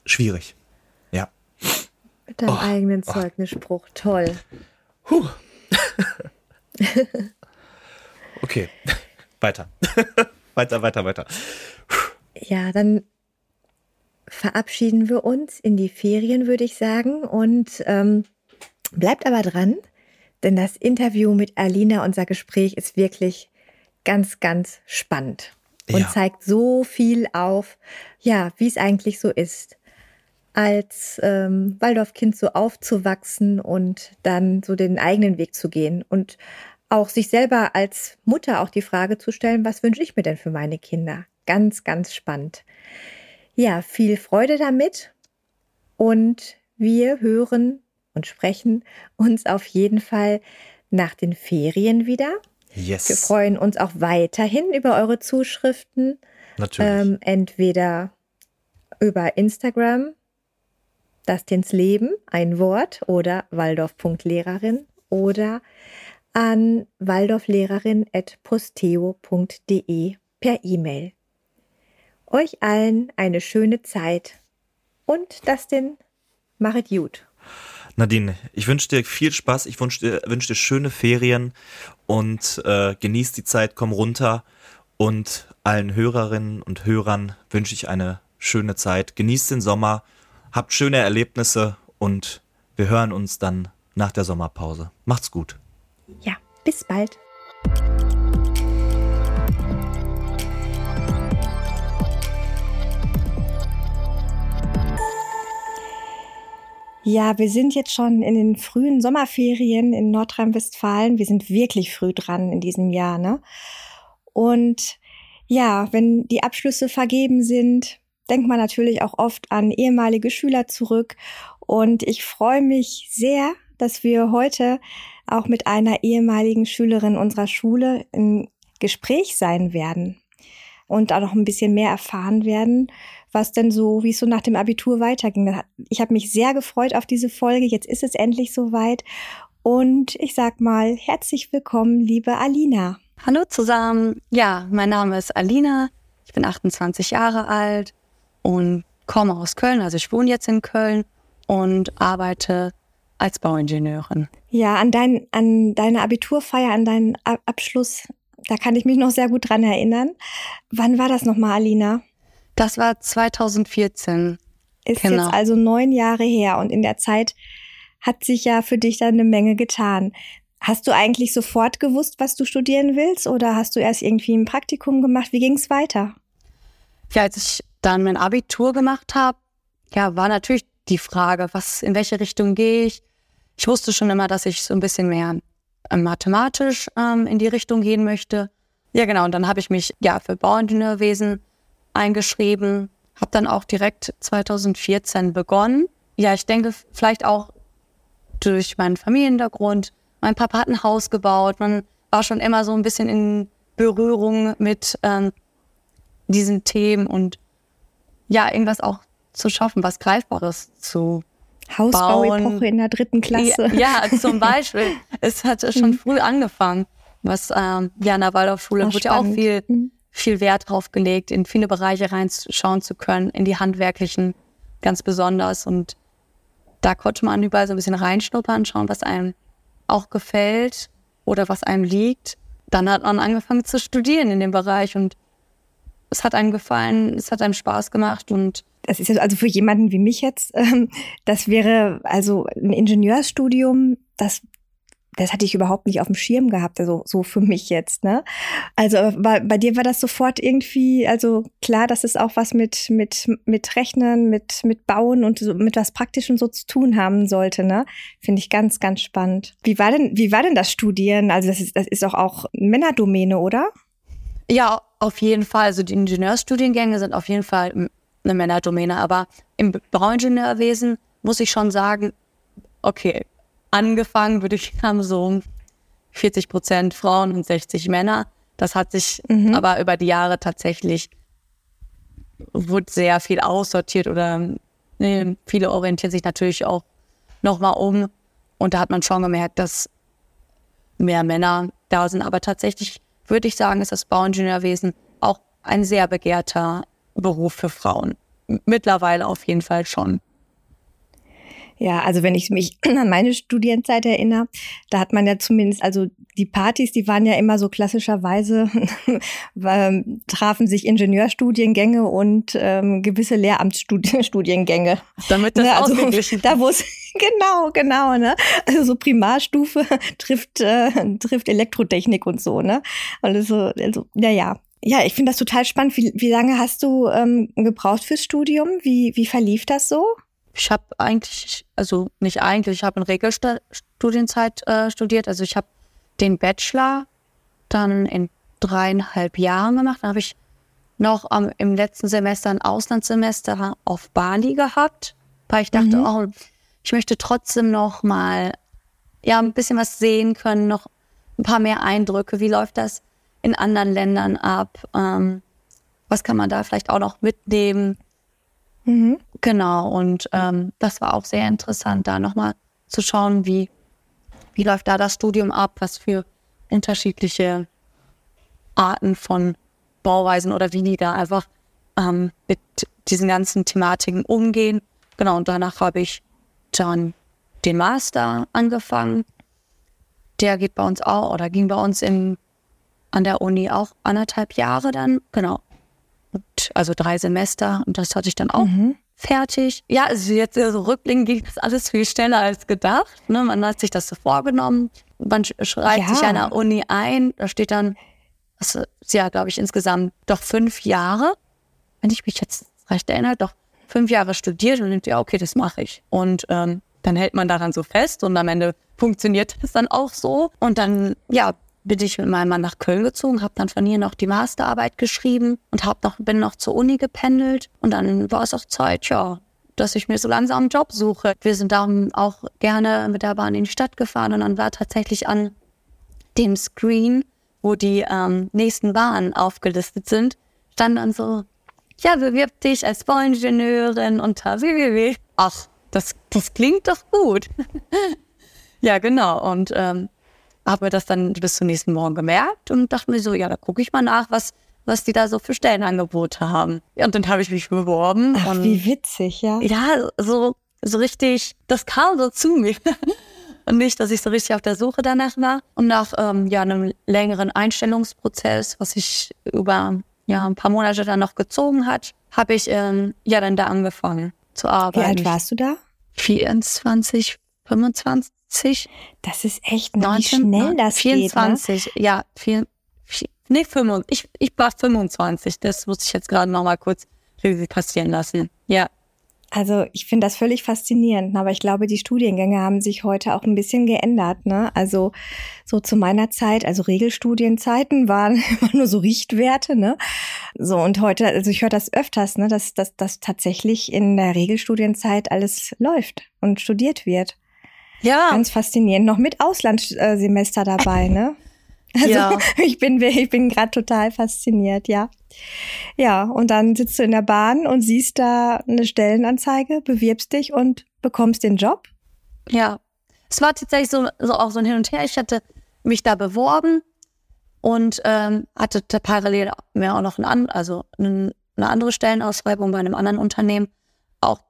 schwierig. Deinem oh, eigenen oh. Zeugnisspruch. Toll. Huh. okay. weiter. weiter, weiter, weiter. Ja, dann verabschieden wir uns in die Ferien, würde ich sagen. Und ähm, bleibt aber dran, denn das Interview mit Alina, unser Gespräch, ist wirklich ganz, ganz spannend und ja. zeigt so viel auf, ja, wie es eigentlich so ist als ähm, Waldorfkind so aufzuwachsen und dann so den eigenen Weg zu gehen und auch sich selber als Mutter auch die Frage zu stellen, was wünsche ich mir denn für meine Kinder? Ganz, ganz spannend. Ja, viel Freude damit und wir hören und sprechen uns auf jeden Fall nach den Ferien wieder. Yes. Wir freuen uns auch weiterhin über eure Zuschriften. Natürlich. Ähm, entweder über Instagram das ins Leben, ein Wort oder waldorf.lehrerin oder an waldorflehrerin.posteo.de per E-Mail. Euch allen eine schöne Zeit und denn machet gut. Nadine, ich wünsche dir viel Spaß, ich wünsche dir, wünsch dir schöne Ferien und äh, genieß die Zeit, komm runter und allen Hörerinnen und Hörern wünsche ich eine schöne Zeit. Genießt den Sommer Habt schöne Erlebnisse und wir hören uns dann nach der Sommerpause. Macht's gut. Ja, bis bald. Ja, wir sind jetzt schon in den frühen Sommerferien in Nordrhein-Westfalen. Wir sind wirklich früh dran in diesem Jahr, ne? Und ja, wenn die Abschlüsse vergeben sind, denkt man natürlich auch oft an ehemalige Schüler zurück. Und ich freue mich sehr, dass wir heute auch mit einer ehemaligen Schülerin unserer Schule im Gespräch sein werden und auch noch ein bisschen mehr erfahren werden, was denn so, wie es so nach dem Abitur weiterging. Ich habe mich sehr gefreut auf diese Folge. Jetzt ist es endlich soweit. Und ich sag mal, herzlich willkommen, liebe Alina. Hallo zusammen. Ja, mein Name ist Alina. Ich bin 28 Jahre alt und komme aus Köln. Also ich wohne jetzt in Köln und arbeite als Bauingenieurin. Ja, an, dein, an deine Abiturfeier, an deinen Abschluss, da kann ich mich noch sehr gut dran erinnern. Wann war das nochmal, Alina? Das war 2014. Ist genau. jetzt also neun Jahre her und in der Zeit hat sich ja für dich dann eine Menge getan. Hast du eigentlich sofort gewusst, was du studieren willst oder hast du erst irgendwie ein Praktikum gemacht? Wie ging es weiter? Ja, als ich dann mein Abitur gemacht habe, ja, war natürlich die Frage, was, in welche Richtung gehe ich? Ich wusste schon immer, dass ich so ein bisschen mehr ähm, mathematisch ähm, in die Richtung gehen möchte. Ja, genau. Und dann habe ich mich ja für Bauingenieurwesen eingeschrieben, habe dann auch direkt 2014 begonnen. Ja, ich denke vielleicht auch durch meinen Familienhintergrund. Mein Papa hat ein Haus gebaut. Man war schon immer so ein bisschen in Berührung mit ähm, diesen Themen und ja, irgendwas auch zu schaffen, was Greifbares zu Hausbauepoche in der dritten Klasse. Ja, ja zum Beispiel. es hat schon mhm. früh angefangen. Was ähm, ja in der Waldorfschule wird ja auch viel, mhm. viel Wert drauf gelegt, in viele Bereiche reinschauen zu können, in die handwerklichen ganz besonders. Und da konnte man überall so ein bisschen reinschnuppern, schauen, was einem auch gefällt oder was einem liegt. Dann hat man angefangen zu studieren in dem Bereich und es hat einem gefallen, es hat einem Spaß gemacht und das ist also für jemanden wie mich jetzt, ähm, das wäre also ein Ingenieursstudium, das das hatte ich überhaupt nicht auf dem Schirm gehabt, also so für mich jetzt, ne? Also bei, bei dir war das sofort irgendwie, also klar, dass es auch was mit mit mit Rechnen, mit mit Bauen und so, mit was Praktischem so zu tun haben sollte, ne? Finde ich ganz ganz spannend. Wie war denn wie war denn das Studieren? Also das ist das ist doch auch Männerdomäne, oder? Ja, auf jeden Fall. Also die Ingenieurstudiengänge sind auf jeden Fall eine Männerdomäne, aber im Bauingenieurwesen muss ich schon sagen, okay, angefangen, würde ich haben, so 40 Prozent Frauen und 60 Männer. Das hat sich mhm. aber über die Jahre tatsächlich, wurde sehr viel aussortiert oder nee, viele orientieren sich natürlich auch nochmal um. Und da hat man schon gemerkt, dass mehr Männer da sind. Aber tatsächlich würde ich sagen, ist das Bauingenieurwesen auch ein sehr begehrter Beruf für Frauen. Mittlerweile auf jeden Fall schon. Ja, also wenn ich mich an meine Studienzeit erinnere, da hat man ja zumindest, also die Partys, die waren ja immer so klassischerweise, ähm, trafen sich Ingenieurstudiengänge und ähm, gewisse Lehramtsstudiengänge. Damit das ne, also, Da wo es, genau, genau, ne? Also so Primarstufe trifft, äh, trifft Elektrotechnik und so, ne? Also, also ja, ja. Ja, ich finde das total spannend. Wie, wie lange hast du ähm, gebraucht fürs Studium? Wie, wie verlief das so? Ich habe eigentlich, also nicht eigentlich, ich habe in Regelstudienzeit äh, studiert. Also ich habe den Bachelor dann in dreieinhalb Jahren gemacht. Dann habe ich noch ähm, im letzten Semester ein Auslandssemester auf Bali gehabt, weil ich dachte, mhm. oh, ich möchte trotzdem noch mal ja ein bisschen was sehen können, noch ein paar mehr Eindrücke. Wie läuft das in anderen Ländern ab? Ähm, was kann man da vielleicht auch noch mitnehmen? Mhm. Genau, und ähm, das war auch sehr interessant, da nochmal zu schauen, wie, wie läuft da das Studium ab, was für unterschiedliche Arten von Bauweisen oder wie die da einfach ähm, mit diesen ganzen Thematiken umgehen. Genau, und danach habe ich dann den Master angefangen. Der geht bei uns auch, oder ging bei uns in, an der Uni auch anderthalb Jahre dann. Genau. Und, also drei Semester. Und das hatte ich dann auch mhm fertig. Ja, also jetzt so rückblickend ging das alles viel schneller als gedacht. Ne? Man hat sich das so vorgenommen. Man schreibt ja. sich an der Uni ein. Da steht dann, das ist ja, glaube ich, insgesamt doch fünf Jahre. Wenn ich mich jetzt recht erinnere, doch fünf Jahre studiert und nimmt ja, okay, das mache ich. Und ähm, dann hält man daran so fest und am Ende funktioniert es dann auch so. Und dann, ja, bin ich mit meinem Mann nach Köln gezogen, habe dann von hier noch die Masterarbeit geschrieben und hab noch, bin noch zur Uni gependelt. Und dann war es auch Zeit, ja, dass ich mir so langsam einen Job suche. Wir sind dann auch gerne mit der Bahn in die Stadt gefahren und dann war tatsächlich an dem Screen, wo die ähm, nächsten Bahnen aufgelistet sind, stand dann so, ja, bewirb dich als Bauingenieurin unter www. Ach, das, das klingt doch gut. ja, genau. Und ähm, habe mir das dann bis zum nächsten Morgen gemerkt und dachte mir so, ja, da gucke ich mal nach, was, was die da so für Stellenangebote haben. Ja, und dann habe ich mich beworben. Ach, und, wie witzig, ja. Ja, so, so richtig, das kam so zu mir. und nicht, dass ich so richtig auf der Suche danach war. Und nach ähm, ja, einem längeren Einstellungsprozess, was sich über ja, ein paar Monate dann noch gezogen hat, habe ich ähm, ja dann da angefangen zu arbeiten. Wie alt warst du da? 24, 25. Das ist echt, 19, wie schnell das 24, geht, ne? ja, vier, vier, nee, 25, ich, ich war 25, das muss ich jetzt gerade noch mal kurz passieren lassen, ja. Also ich finde das völlig faszinierend, aber ich glaube, die Studiengänge haben sich heute auch ein bisschen geändert. Ne? Also so zu meiner Zeit, also Regelstudienzeiten waren immer nur so Richtwerte. Ne? So und heute, also ich höre das öfters, ne, dass, dass, dass tatsächlich in der Regelstudienzeit alles läuft und studiert wird. Ja. Ganz faszinierend. Noch mit Auslandssemester dabei, ne? Also ja. ich bin, ich bin gerade total fasziniert, ja. Ja, und dann sitzt du in der Bahn und siehst da eine Stellenanzeige, bewirbst dich und bekommst den Job? Ja, es war tatsächlich so, so auch so ein Hin und Her. Ich hatte mich da beworben und ähm, hatte parallel mir auch noch ein, also eine, eine andere Stellenausschreibung bei einem anderen Unternehmen auch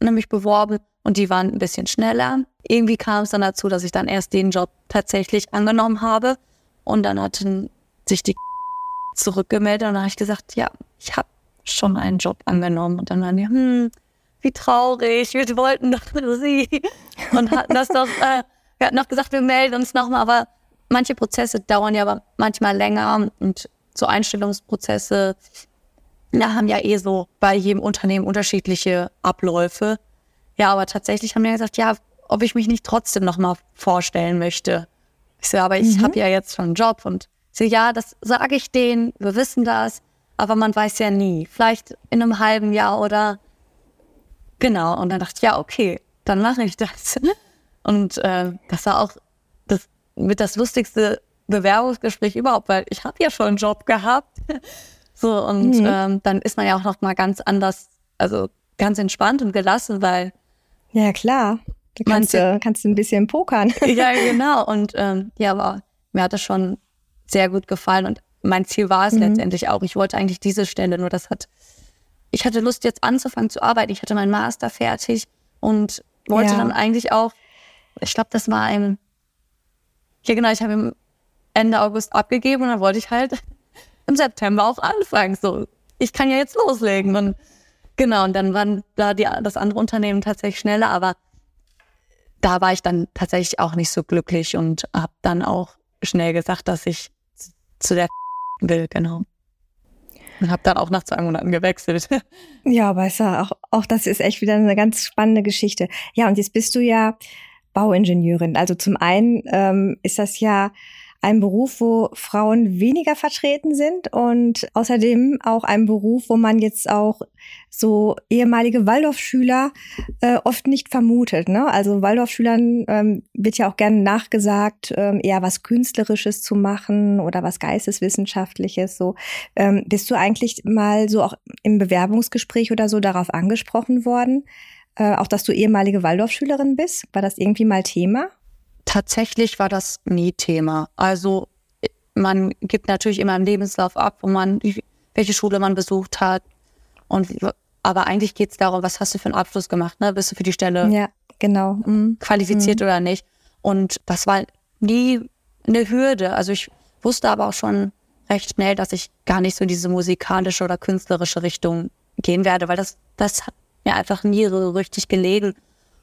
nämlich beworben und die waren ein bisschen schneller. Irgendwie kam es dann dazu, dass ich dann erst den Job tatsächlich angenommen habe. Und dann hatten sich die zurückgemeldet und dann habe ich gesagt, ja, ich habe schon einen Job angenommen. Und dann waren die, hm, wie traurig, wir wollten doch sie. Und hatten das doch, äh, wir hatten noch gesagt, wir melden uns nochmal, aber manche Prozesse dauern ja aber manchmal länger. Und so Einstellungsprozesse da haben ja eh so bei jedem Unternehmen unterschiedliche Abläufe. Ja, aber tatsächlich haben wir gesagt, ja, ob ich mich nicht trotzdem nochmal vorstellen möchte. Ich so, aber ich mhm. habe ja jetzt schon einen Job und so, ja, das sage ich denen, wir wissen das, aber man weiß ja nie. Vielleicht in einem halben Jahr oder genau. Und dann dachte ich, ja, okay, dann mache ich das. Und äh, das war auch das mit das lustigste Bewerbungsgespräch überhaupt, weil ich habe ja schon einen Job gehabt. So, und mhm. ähm, dann ist man ja auch noch mal ganz anders, also ganz entspannt und gelassen, weil. Ja, klar. Du kannst, manche, kannst ein bisschen pokern. ja, genau. Und ähm, ja, aber mir hat das schon sehr gut gefallen und mein Ziel war es mhm. letztendlich auch. Ich wollte eigentlich diese Stelle, nur das hat, ich hatte Lust jetzt anzufangen zu arbeiten. Ich hatte meinen Master fertig und wollte ja. dann eigentlich auch, ich glaube, das war im, ja genau, ich habe im Ende August abgegeben und dann wollte ich halt im September auch anfangen. So, ich kann ja jetzt loslegen. Und genau, und dann waren da die, das andere Unternehmen tatsächlich schneller, aber da war ich dann tatsächlich auch nicht so glücklich und habe dann auch schnell gesagt, dass ich zu der will, genau. Und habe dann auch nach zwei Monaten gewechselt. Ja, aber ist ja auch, auch das ist echt wieder eine ganz spannende Geschichte. Ja, und jetzt bist du ja Bauingenieurin. Also zum einen ähm, ist das ja ein Beruf, wo Frauen weniger vertreten sind und außerdem auch ein Beruf, wo man jetzt auch so ehemalige Waldorfschüler äh, oft nicht vermutet. Ne? Also Waldorfschülern ähm, wird ja auch gerne nachgesagt, ähm, eher was Künstlerisches zu machen oder was Geisteswissenschaftliches. So ähm, bist du eigentlich mal so auch im Bewerbungsgespräch oder so darauf angesprochen worden? Äh, auch dass du ehemalige Waldorfschülerin bist? War das irgendwie mal Thema? Tatsächlich war das nie Thema. Also man gibt natürlich immer einen Lebenslauf ab, wo man, welche Schule man besucht hat. Und, aber eigentlich geht es darum, was hast du für einen Abschluss gemacht? Ne? Bist du für die Stelle ja, genau. Mhm. qualifiziert mhm. oder nicht? Und das war nie eine Hürde. Also ich wusste aber auch schon recht schnell, dass ich gar nicht so in diese musikalische oder künstlerische Richtung gehen werde, weil das, das hat mir einfach nie so richtig gelegen.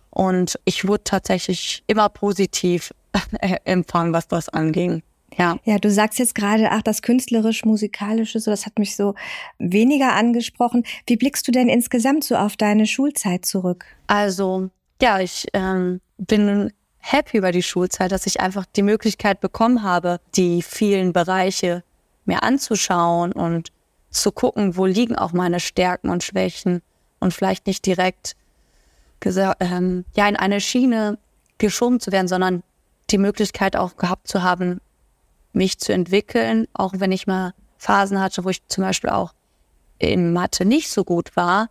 Und ich wurde tatsächlich immer positiv empfangen, was das anging. Ja. Ja, du sagst jetzt gerade, ach, das künstlerisch-musikalische, so, das hat mich so weniger angesprochen. Wie blickst du denn insgesamt so auf deine Schulzeit zurück? Also, ja, ich ähm, bin happy über die Schulzeit, dass ich einfach die Möglichkeit bekommen habe, die vielen Bereiche mir anzuschauen und zu gucken, wo liegen auch meine Stärken und Schwächen und vielleicht nicht direkt ähm, ja, in eine Schiene geschoben zu werden, sondern die Möglichkeit auch gehabt zu haben, mich zu entwickeln, auch wenn ich mal Phasen hatte, wo ich zum Beispiel auch in Mathe nicht so gut war.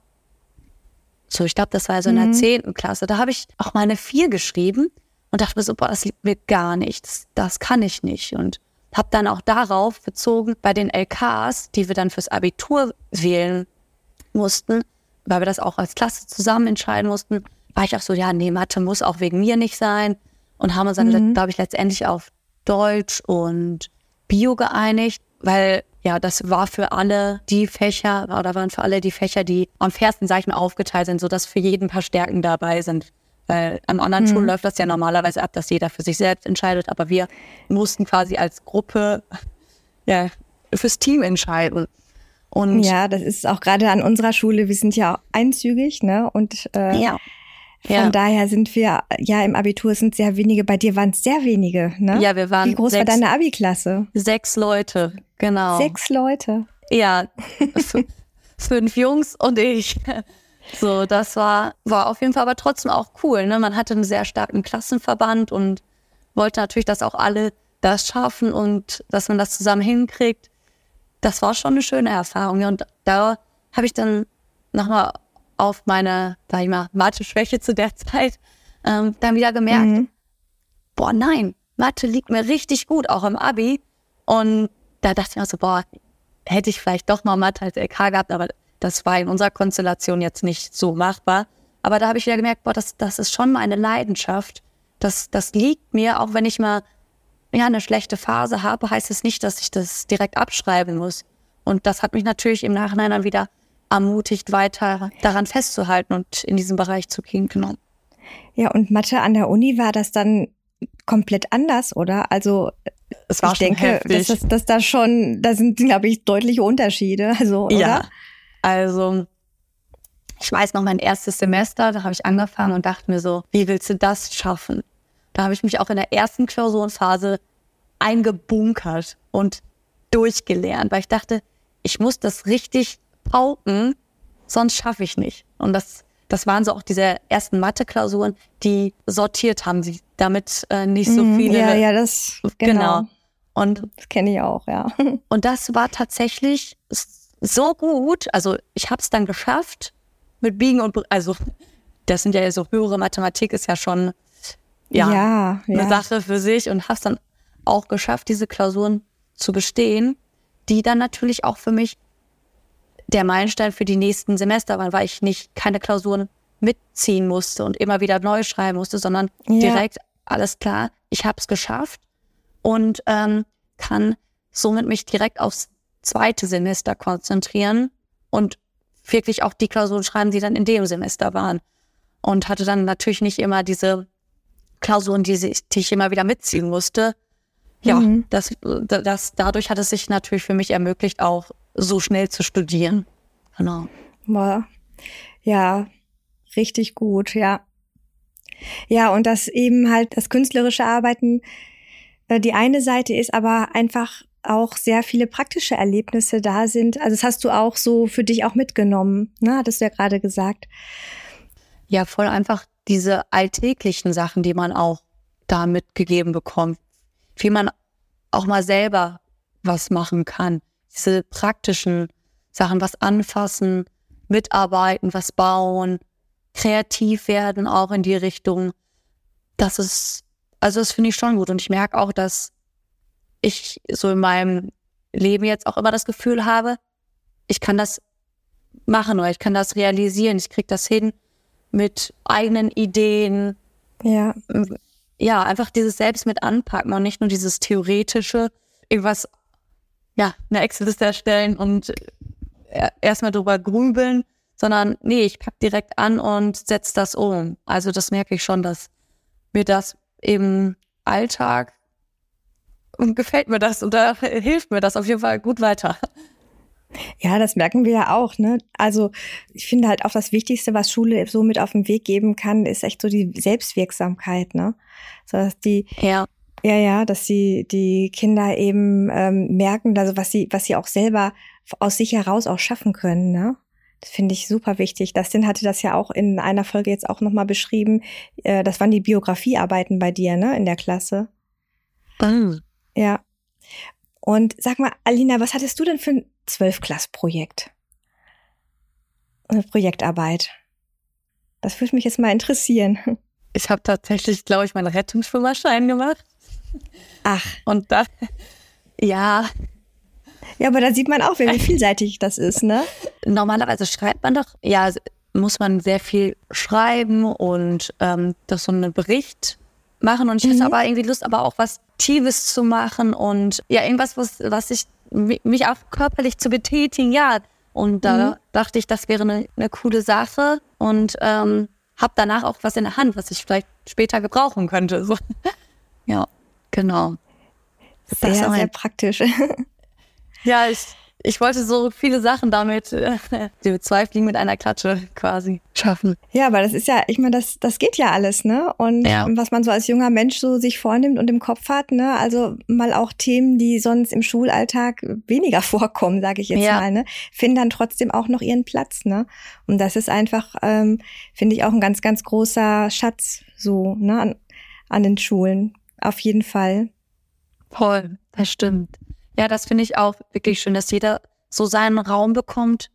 So, ich glaube, das war so in der mhm. zehnten Klasse. Da habe ich auch mal eine vier geschrieben und dachte mir so, boah, das liegt mir gar nicht. Das, das kann ich nicht. Und habe dann auch darauf bezogen, bei den LKs, die wir dann fürs Abitur wählen mussten, weil wir das auch als Klasse zusammen entscheiden mussten, war ich auch so, ja, nee, Mathe muss auch wegen mir nicht sein. Und haben uns dann, mhm. glaube ich, letztendlich auf Deutsch und Bio geeinigt, weil ja, das war für alle die Fächer, oder waren für alle die Fächer, die am fairsten, sag ich mal, aufgeteilt sind, sodass für jeden ein paar Stärken dabei sind. Weil an anderen mhm. Schulen läuft das ja normalerweise ab, dass jeder für sich selbst entscheidet, aber wir mussten quasi als Gruppe ja, fürs Team entscheiden. Und ja, das ist auch gerade an unserer Schule, wir sind ja einzügig, ne? Und äh, ja. Von ja. daher sind wir, ja, im Abitur sind sehr wenige. Bei dir waren es sehr wenige, ne? Ja, wir waren. Wie groß sechs, war deine Abi-Klasse? Sechs Leute, genau. Sechs Leute. Ja, fünf Jungs und ich. So, das war, war auf jeden Fall aber trotzdem auch cool. Ne? Man hatte einen sehr starken Klassenverband und wollte natürlich, dass auch alle das schaffen und dass man das zusammen hinkriegt das war schon eine schöne Erfahrung. Und da habe ich dann nochmal auf meine, sag ich mal, Mathe-Schwäche zu der Zeit ähm, dann wieder gemerkt, mhm. boah, nein, Mathe liegt mir richtig gut, auch im Abi. Und da dachte ich mir so, boah, hätte ich vielleicht doch mal Mathe als LK gehabt, aber das war in unserer Konstellation jetzt nicht so machbar. Aber da habe ich wieder gemerkt, boah, das, das ist schon meine Leidenschaft. Das, das liegt mir, auch wenn ich mal ja, eine schlechte Phase habe, heißt es nicht, dass ich das direkt abschreiben muss. Und das hat mich natürlich im Nachhinein dann wieder ermutigt, weiter daran festzuhalten und in diesem Bereich zu gehen. Genau. Ja, und Mathe an der Uni war das dann komplett anders, oder? Also es war ich denke, heftig. dass, dass, dass da schon, da sind, glaube ich, deutliche Unterschiede. Also, oder? Ja, also ich weiß noch, mein erstes Semester, da habe ich angefangen und dachte mir so, wie willst du das schaffen? Da habe ich mich auch in der ersten Klausurenphase eingebunkert und durchgelernt, weil ich dachte, ich muss das richtig pauken, sonst schaffe ich nicht. Und das, das waren so auch diese ersten Mathe-Klausuren, die sortiert haben, sie damit äh, nicht so mhm, viele. Ja, ja, das genau. genau. Und das kenne ich auch, ja. Und das war tatsächlich so gut. Also ich habe es dann geschafft mit Biegen und also das sind ja so höhere Mathematik ist ja schon ja, ja eine ja. Sache für sich und habe es dann auch geschafft, diese Klausuren zu bestehen, die dann natürlich auch für mich der Meilenstein für die nächsten Semester waren, weil ich nicht keine Klausuren mitziehen musste und immer wieder neu schreiben musste, sondern ja. direkt alles klar, ich habe es geschafft und ähm, kann somit mich direkt aufs zweite Semester konzentrieren und wirklich auch die Klausuren schreiben, die dann in dem Semester waren. Und hatte dann natürlich nicht immer diese Klausuren, die, die ich immer wieder mitziehen musste. Ja, mhm. das, das, dadurch hat es sich natürlich für mich ermöglicht, auch so schnell zu studieren. Genau. Boah. Ja, richtig gut, ja. Ja, und dass eben halt das künstlerische Arbeiten äh, die eine Seite ist, aber einfach auch sehr viele praktische Erlebnisse da sind. Also das hast du auch so für dich auch mitgenommen, ne? Hattest du ja gerade gesagt. Ja, voll einfach diese alltäglichen Sachen, die man auch da mitgegeben bekommt. Wie man auch mal selber was machen kann. Diese praktischen Sachen, was anfassen, mitarbeiten, was bauen, kreativ werden auch in die Richtung. Das ist, also das finde ich schon gut. Und ich merke auch, dass ich so in meinem Leben jetzt auch immer das Gefühl habe, ich kann das machen oder ich kann das realisieren, ich kriege das hin mit eigenen Ideen. Ja. Ja, einfach dieses Selbst mit anpacken und nicht nur dieses theoretische, irgendwas, ja, eine Excel-Liste erstellen und äh, erstmal drüber grübeln, sondern nee, ich pack direkt an und setze das um. Also das merke ich schon, dass mir das im Alltag und gefällt mir das und da hilft mir das auf jeden Fall gut weiter. Ja, das merken wir ja auch, ne? Also, ich finde halt auch das Wichtigste, was Schule so mit auf den Weg geben kann, ist echt so die Selbstwirksamkeit, ne? So dass die ja. Ja, ja, dass sie die Kinder eben ähm, merken, also was sie, was sie auch selber aus sich heraus auch schaffen können, ne? Das finde ich super wichtig. Dustin hatte das ja auch in einer Folge jetzt auch nochmal beschrieben. Äh, das waren die Biografiearbeiten bei dir, ne, in der Klasse. Mhm. Ja. Und sag mal, Alina, was hattest du denn für ein Zwölfklass-Projekt? Eine Projektarbeit. Das würde mich jetzt mal interessieren. Ich habe tatsächlich, glaube ich, meinen Rettungsschwimmerschein gemacht. Ach. Und da, ja. Ja, aber da sieht man auch, wie vielseitig das ist, ne? Normalerweise schreibt man doch, ja, muss man sehr viel schreiben und ähm, das so einen Bericht machen. Und ich mhm. hatte aber irgendwie Lust, aber auch was Tiefes zu machen und ja, irgendwas, was, was ich mich auch körperlich zu betätigen, ja. Und da mhm. dachte ich, das wäre eine, eine coole Sache und ähm, habe danach auch was in der Hand, was ich vielleicht später gebrauchen könnte. So. ja, genau. Sehr, sehr praktisch. ja, ich ich wollte so viele Sachen damit, äh, die zwei Fliegen mit einer Klatsche quasi schaffen. Ja, aber das ist ja, ich meine, das, das geht ja alles, ne? Und ja. was man so als junger Mensch so sich vornimmt und im Kopf hat, ne? Also mal auch Themen, die sonst im Schulalltag weniger vorkommen, sage ich jetzt ja. mal, ne? Finden dann trotzdem auch noch ihren Platz, ne? Und das ist einfach, ähm, finde ich, auch ein ganz, ganz großer Schatz so, ne? An, an den Schulen. Auf jeden Fall. Voll, das stimmt. Ja, das finde ich auch wirklich schön, dass jeder so seinen Raum bekommt,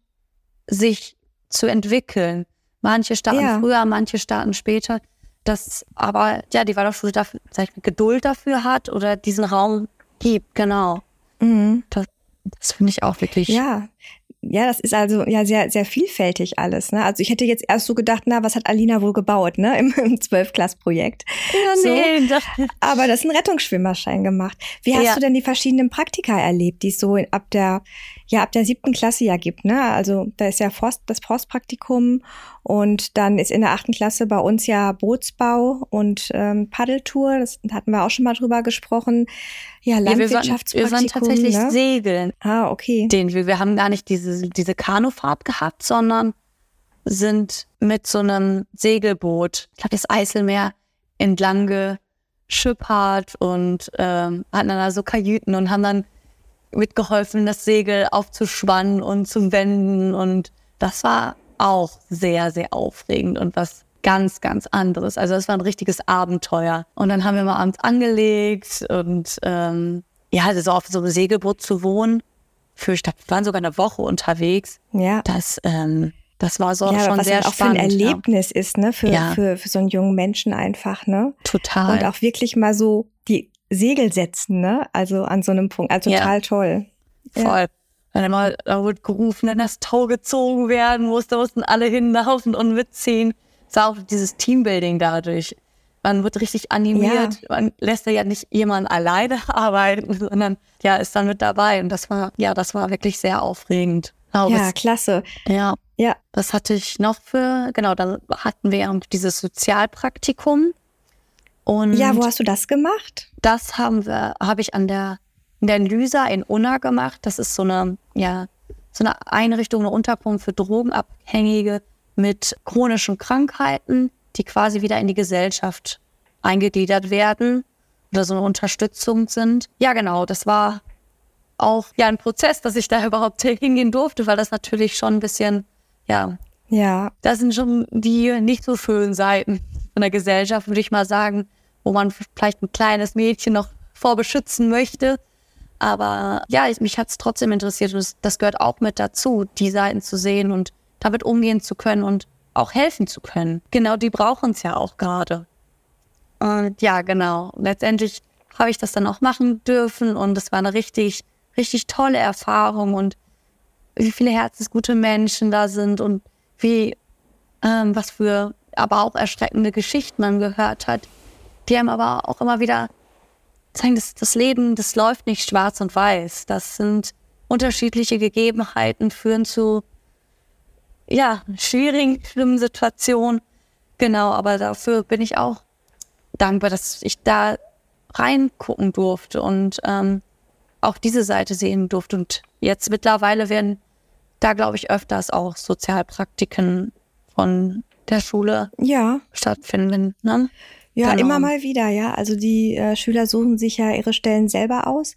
sich zu entwickeln. Manche starten ja. früher, manche starten später. Das aber, ja, die Waldorfschule dafür, sag ich, Geduld dafür hat oder diesen Raum gibt, genau. Mhm. Das, das finde ich auch wirklich. Ja, ja, das ist also ja sehr, sehr vielfältig alles. Ne? Also ich hätte jetzt erst so gedacht, na, was hat Alina wohl gebaut, ne, im, im 12-Klass-Projekt. Ja, so. nee. Das Aber das ist ein Rettungsschwimmerschein gemacht. Wie hast ja. du denn die verschiedenen Praktika erlebt, die es so ab der, ja, ab der siebten Klasse ja gibt, ne? Also da ist ja Forst, das Forstpraktikum und dann ist in der achten Klasse bei uns ja Bootsbau und ähm, Paddeltour. Das hatten wir auch schon mal drüber gesprochen. Ja, Landwirtschaftspraktikum. wir, waren, wir waren tatsächlich ne? segeln. Ah, okay. Den wir, wir haben gar nicht diese, diese Kanufahrt gehabt, sondern sind mit so einem Segelboot, ich glaube das Eiselmeer, entlang geschippert und ähm, hatten dann also Kajüten und haben dann mitgeholfen, das Segel aufzuspannen und zu wenden. Und das war auch sehr, sehr aufregend und was ganz, ganz anderes. Also es war ein richtiges Abenteuer. Und dann haben wir mal abends angelegt und ähm, ja, also so auf so einem Segelboot zu wohnen. Für, ich glaube, wir waren sogar eine Woche unterwegs. Ja. Das, ähm, das war so ja, schon was sehr auch spannend. für ein Erlebnis ja. ist, ne, für, ja. für, für so einen jungen Menschen einfach, ne? Total. Und auch wirklich mal so die Segel setzen, ne? Also an so einem Punkt. Also total toll. Voll. Dann immer, da wurde gerufen, dann das Tau gezogen werden musste, mussten alle hinlaufen und mitziehen ist auch dieses Teambuilding dadurch. Man wird richtig animiert. Ja. Man lässt ja nicht jemanden alleine arbeiten, sondern ja, ist dann mit dabei. Und das war, ja, das war wirklich sehr aufregend. Genau, ja, das, klasse. Ja. Ja. Das hatte ich noch für, genau, dann hatten wir dieses Sozialpraktikum. Und ja, wo hast du das gemacht? Das haben wir, habe ich an der, in der Lysa in Unna gemacht. Das ist so eine, ja, so eine Einrichtung, eine Unterkunft für Drogenabhängige, mit chronischen Krankheiten, die quasi wieder in die Gesellschaft eingegliedert werden oder so eine Unterstützung sind. Ja, genau, das war auch ja ein Prozess, dass ich da überhaupt hingehen durfte, weil das natürlich schon ein bisschen, ja, ja, das sind schon die nicht so schönen Seiten von der Gesellschaft, würde ich mal sagen, wo man vielleicht ein kleines Mädchen noch vorbeschützen möchte. Aber ja, mich hat es trotzdem interessiert und das, das gehört auch mit dazu, die Seiten zu sehen und damit umgehen zu können und auch helfen zu können. Genau, die brauchen es ja auch gerade. Und ja, genau. Letztendlich habe ich das dann auch machen dürfen und es war eine richtig, richtig tolle Erfahrung und wie viele herzensgute Menschen da sind und wie, ähm, was für, aber auch erschreckende Geschichten man gehört hat, die einem aber auch immer wieder zeigen, dass das Leben, das läuft nicht schwarz und weiß. Das sind unterschiedliche Gegebenheiten, führen zu ja, schwierigen, schlimmen Situation. Genau, aber dafür bin ich auch dankbar, dass ich da reingucken durfte und ähm, auch diese Seite sehen durfte. Und jetzt mittlerweile werden da, glaube ich, öfters auch Sozialpraktiken von der Schule ja. stattfinden. Ne? Ja, genau. immer mal wieder, ja. Also die äh, Schüler suchen sich ja ihre Stellen selber aus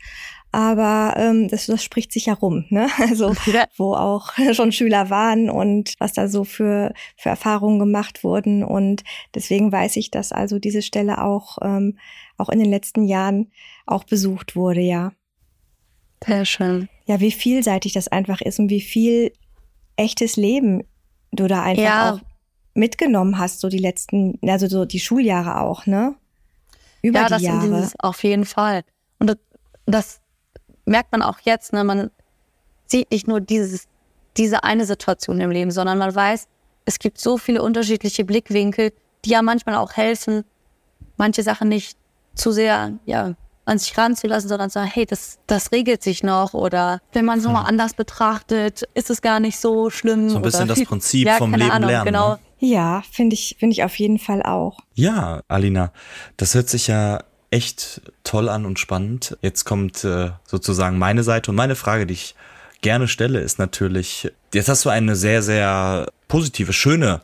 aber ähm, das, das spricht sich ja rum, ne? Also wo auch schon Schüler waren und was da so für, für Erfahrungen gemacht wurden. Und deswegen weiß ich, dass also diese Stelle auch, ähm, auch in den letzten Jahren auch besucht wurde, ja. Sehr schön. Ja, wie vielseitig das einfach ist und wie viel echtes Leben du da einfach ja. auch mitgenommen hast, so die letzten, also so die Schuljahre auch, ne? Über ja, die das Jahre. Ist auf jeden Fall. Und das, das merkt man auch jetzt, ne, man sieht nicht nur dieses, diese eine Situation im Leben, sondern man weiß, es gibt so viele unterschiedliche Blickwinkel, die ja manchmal auch helfen, manche Sachen nicht zu sehr, ja, an sich ranzulassen, sondern sagen, hey, das, das regelt sich noch oder wenn man es nochmal hm. anders betrachtet, ist es gar nicht so schlimm. So ein bisschen das Prinzip ja, vom Leben Ahnung, lernen. Genau. Ne? Ja, finde ich, finde ich auf jeden Fall auch. Ja, Alina, das hört sich ja echt toll an und spannend. Jetzt kommt äh, sozusagen meine Seite und meine Frage, die ich gerne stelle, ist natürlich, jetzt hast du eine sehr, sehr positive, schöne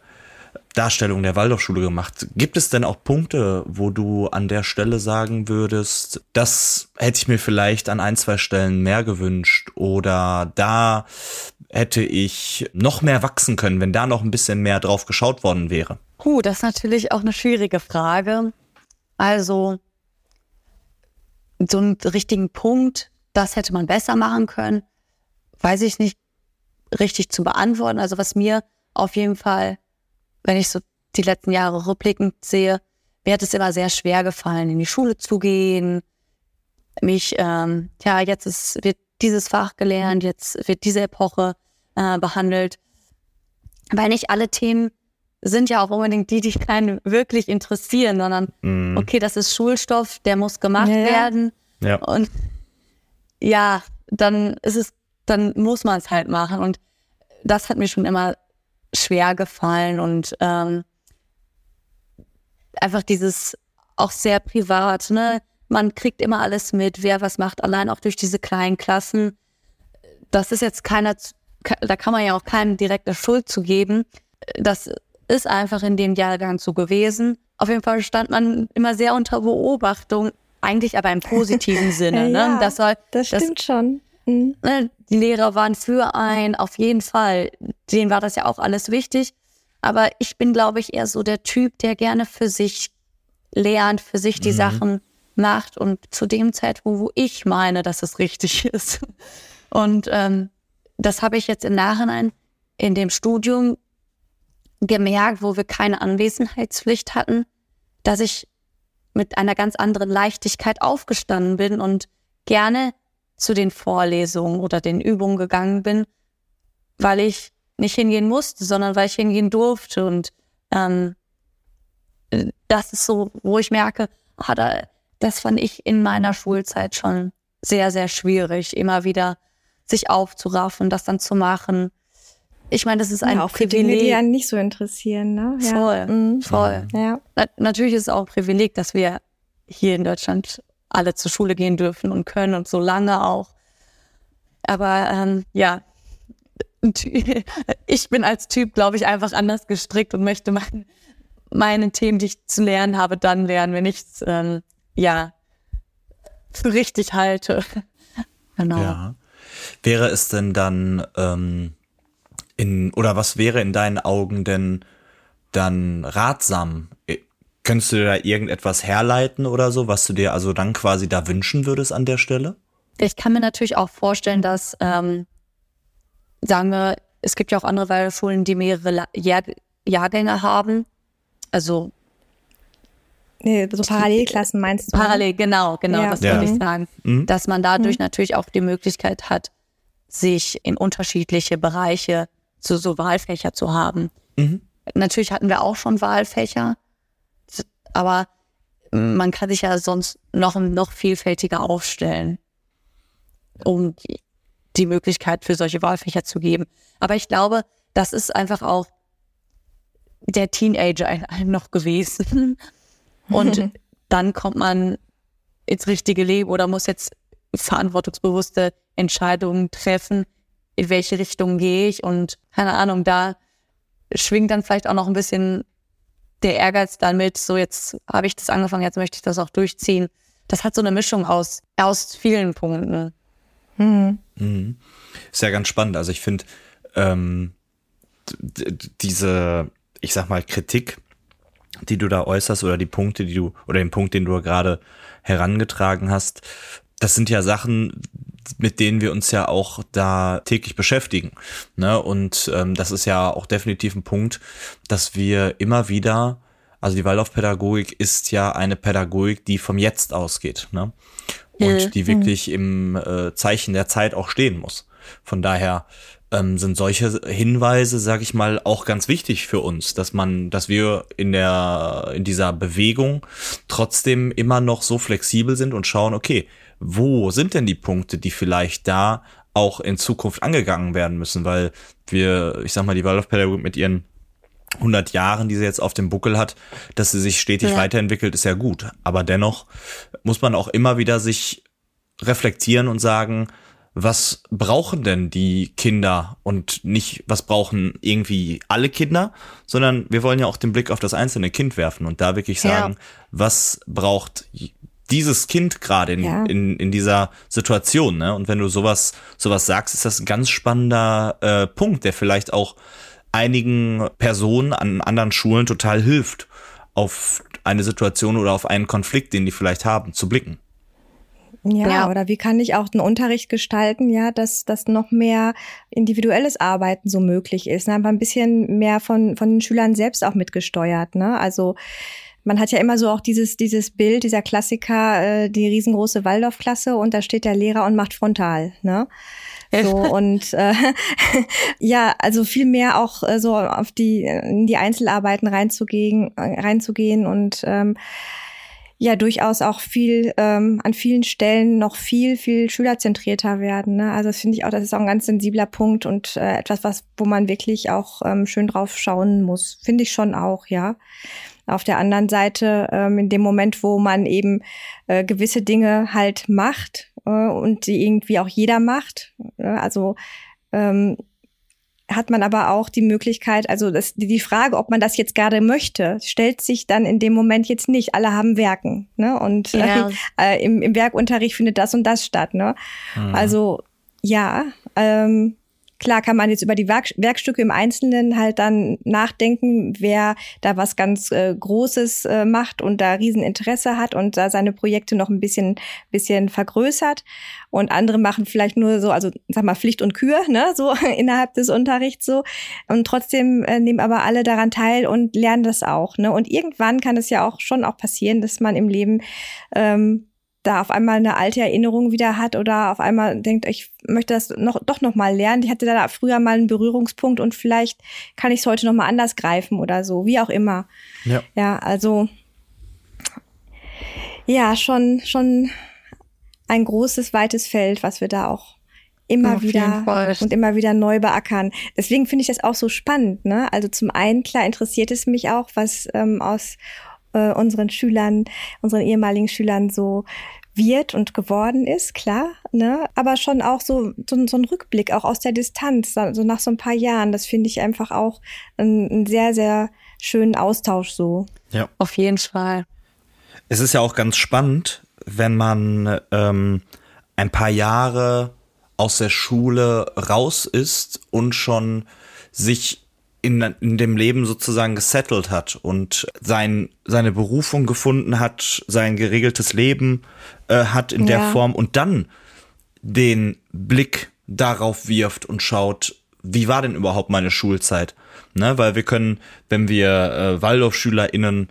Darstellung der Waldorfschule gemacht. Gibt es denn auch Punkte, wo du an der Stelle sagen würdest, das hätte ich mir vielleicht an ein, zwei Stellen mehr gewünscht oder da hätte ich noch mehr wachsen können, wenn da noch ein bisschen mehr drauf geschaut worden wäre? Puh, das ist natürlich auch eine schwierige Frage. Also, so einen richtigen Punkt, das hätte man besser machen können, weiß ich nicht richtig zu beantworten. Also was mir auf jeden Fall wenn ich so die letzten Jahre rückblickend sehe, mir hat es immer sehr schwer gefallen, in die Schule zu gehen. Mich, ähm, ja, jetzt ist, wird dieses Fach gelernt, jetzt wird diese Epoche äh, behandelt. Weil nicht alle Themen sind ja auch unbedingt die, die keinen wirklich interessieren, sondern mm. okay, das ist Schulstoff, der muss gemacht ja. werden. Ja. Und ja, dann ist es, dann muss man es halt machen. Und das hat mir schon immer schwer gefallen und ähm, einfach dieses auch sehr privat, ne? Man kriegt immer alles mit, wer was macht, allein auch durch diese kleinen Klassen. Das ist jetzt keiner, da kann man ja auch keinem direkte Schuld zu geben. Das ist einfach in dem Jahrgang so gewesen. Auf jeden Fall stand man immer sehr unter Beobachtung, eigentlich aber im positiven Sinne. Ne? ja, das, soll, das stimmt das, schon. Mhm. Ne, die Lehrer waren für ein, auf jeden Fall. Denen war das ja auch alles wichtig. Aber ich bin, glaube ich, eher so der Typ, der gerne für sich lernt, für sich die mhm. Sachen macht und zu dem Zeitpunkt, wo ich meine, dass es richtig ist. Und ähm, das habe ich jetzt im Nachhinein in dem Studium gemerkt, wo wir keine Anwesenheitspflicht hatten, dass ich mit einer ganz anderen Leichtigkeit aufgestanden bin und gerne zu den Vorlesungen oder den Übungen gegangen bin, weil ich nicht hingehen musste, sondern weil ich hingehen durfte. Und ähm, das ist so, wo ich merke, ah, da, das fand ich in meiner Schulzeit schon sehr, sehr schwierig, immer wieder sich aufzuraffen, das dann zu machen. Ich meine, das ist ein ja, auch Privileg. Dinge, die einen nicht so interessieren, ne? Ja. Voll, mhm. voll. Ja. Na, natürlich ist es auch ein Privileg, dass wir hier in Deutschland alle zur Schule gehen dürfen und können und so lange auch. Aber ähm, ja, ich bin als Typ, glaube ich, einfach anders gestrickt und möchte mein, meine Themen, die ich zu lernen habe, dann lernen, wenn ich es ähm, ja für richtig halte. genau. Ja. Wäre es denn dann ähm, in oder was wäre in deinen Augen denn dann ratsam? Äh, könntest du da irgendetwas herleiten oder so, was du dir also dann quasi da wünschen würdest an der Stelle? Ich kann mir natürlich auch vorstellen, dass ähm, sagen wir, es gibt ja auch andere Waldorfschulen, die mehrere Jahr Jahrgänge haben. Also Nee, so Parallelklassen meinst du? Ne? Parallel, genau, genau, ja. das ja. würde ich sagen. Mhm. Dass man dadurch mhm. natürlich auch die Möglichkeit hat, sich in unterschiedliche Bereiche zu so Wahlfächer zu haben. Mhm. Natürlich hatten wir auch schon Wahlfächer, aber man kann sich ja sonst noch, noch vielfältiger aufstellen, um die Möglichkeit für solche Wahlfächer zu geben. Aber ich glaube, das ist einfach auch der Teenager in einem noch gewesen. Und dann kommt man ins richtige Leben oder muss jetzt verantwortungsbewusste Entscheidungen treffen, in welche Richtung gehe ich und keine Ahnung, da schwingt dann vielleicht auch noch ein bisschen der Ehrgeiz damit, so jetzt habe ich das angefangen, jetzt möchte ich das auch durchziehen. Das hat so eine Mischung aus, aus vielen Punkten. Mhm. Mhm. Ist ja ganz spannend. Also ich finde ähm, diese, ich sag mal, Kritik, die du da äußerst oder die Punkte, die du, oder den Punkt, den du gerade herangetragen hast, das sind ja Sachen, mit denen wir uns ja auch da täglich beschäftigen. Ne? Und ähm, das ist ja auch definitiv ein Punkt, dass wir immer wieder, also die Waldorfpädagogik ist ja eine Pädagogik, die vom Jetzt ausgeht. Ne? und die wirklich im äh, Zeichen der Zeit auch stehen muss. Von daher ähm, sind solche Hinweise, sag ich mal, auch ganz wichtig für uns, dass man, dass wir in der in dieser Bewegung trotzdem immer noch so flexibel sind und schauen, okay, wo sind denn die Punkte, die vielleicht da auch in Zukunft angegangen werden müssen, weil wir, ich sag mal, die Waldorfpädagogik mit ihren 100 Jahren, die sie jetzt auf dem Buckel hat, dass sie sich stetig ja. weiterentwickelt, ist ja gut. Aber dennoch muss man auch immer wieder sich reflektieren und sagen, was brauchen denn die Kinder und nicht, was brauchen irgendwie alle Kinder, sondern wir wollen ja auch den Blick auf das einzelne Kind werfen und da wirklich sagen, ja. was braucht dieses Kind gerade in, ja. in, in dieser Situation. Ne? Und wenn du sowas, sowas sagst, ist das ein ganz spannender äh, Punkt, der vielleicht auch einigen Personen an anderen Schulen total hilft, auf eine Situation oder auf einen Konflikt, den die vielleicht haben, zu blicken. Ja, ja, oder wie kann ich auch den Unterricht gestalten, ja, dass, dass noch mehr individuelles Arbeiten so möglich ist. Ne? Aber ein bisschen mehr von, von den Schülern selbst auch mitgesteuert. Ne? Also man hat ja immer so auch dieses, dieses Bild, dieser Klassiker, äh, die riesengroße Waldorfklasse und da steht der Lehrer und macht frontal. Ne? So und äh, ja, also viel mehr auch äh, so auf die in die Einzelarbeiten reinzugehen, äh, reinzugehen und ähm, ja durchaus auch viel ähm, an vielen Stellen noch viel viel schülerzentrierter werden. Ne? Also das finde ich auch, das ist auch ein ganz sensibler Punkt und äh, etwas, was wo man wirklich auch ähm, schön drauf schauen muss. Finde ich schon auch, ja. Auf der anderen Seite, ähm, in dem Moment, wo man eben äh, gewisse Dinge halt macht äh, und die irgendwie auch jeder macht, äh, also ähm, hat man aber auch die Möglichkeit, also das, die Frage, ob man das jetzt gerade möchte, stellt sich dann in dem Moment jetzt nicht. Alle haben Werken, ne? Und ja. äh, im, im Werkunterricht findet das und das statt, ne? Mhm. Also ja, ähm, Klar kann man jetzt über die Werk Werkstücke im Einzelnen halt dann nachdenken, wer da was ganz äh, Großes äh, macht und da Rieseninteresse hat und da seine Projekte noch ein bisschen, bisschen vergrößert. Und andere machen vielleicht nur so, also sag mal Pflicht und Kür, ne, so innerhalb des Unterrichts so. Und trotzdem äh, nehmen aber alle daran teil und lernen das auch. Ne? Und irgendwann kann es ja auch schon auch passieren, dass man im Leben ähm, da auf einmal eine alte Erinnerung wieder hat oder auf einmal denkt, ich möchte das noch, doch noch mal lernen. Ich hatte da früher mal einen Berührungspunkt und vielleicht kann ich es heute noch mal anders greifen oder so, wie auch immer. Ja, ja also ja, schon, schon ein großes, weites Feld, was wir da auch immer Auf wieder und immer wieder neu beackern. Deswegen finde ich das auch so spannend. Ne? Also zum einen, klar, interessiert es mich auch, was ähm, aus äh, unseren Schülern, unseren ehemaligen Schülern so wird und geworden ist, klar, ne? Aber schon auch so, so, so ein Rückblick, auch aus der Distanz, so nach so ein paar Jahren, das finde ich einfach auch einen sehr, sehr schönen Austausch so. Ja. Auf jeden Fall. Es ist ja auch ganz spannend, wenn man ähm, ein paar Jahre aus der Schule raus ist und schon sich in, in dem Leben sozusagen gesettelt hat und sein, seine Berufung gefunden hat, sein geregeltes Leben äh, hat in ja. der Form und dann den Blick darauf wirft und schaut, wie war denn überhaupt meine Schulzeit? Ne, weil wir können, wenn wir äh, Waldorf-SchülerInnen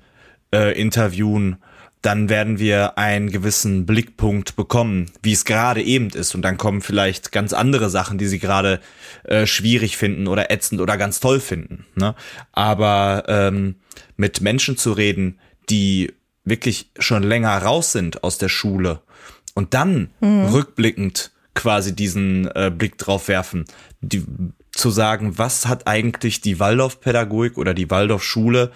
äh, interviewen, dann werden wir einen gewissen Blickpunkt bekommen, wie es gerade eben ist. Und dann kommen vielleicht ganz andere Sachen, die sie gerade äh, schwierig finden oder ätzend oder ganz toll finden. Ne? Aber ähm, mit Menschen zu reden, die wirklich schon länger raus sind aus der Schule und dann mhm. rückblickend quasi diesen äh, Blick drauf werfen, die, zu sagen, was hat eigentlich die Waldorfpädagogik oder die Waldorfschule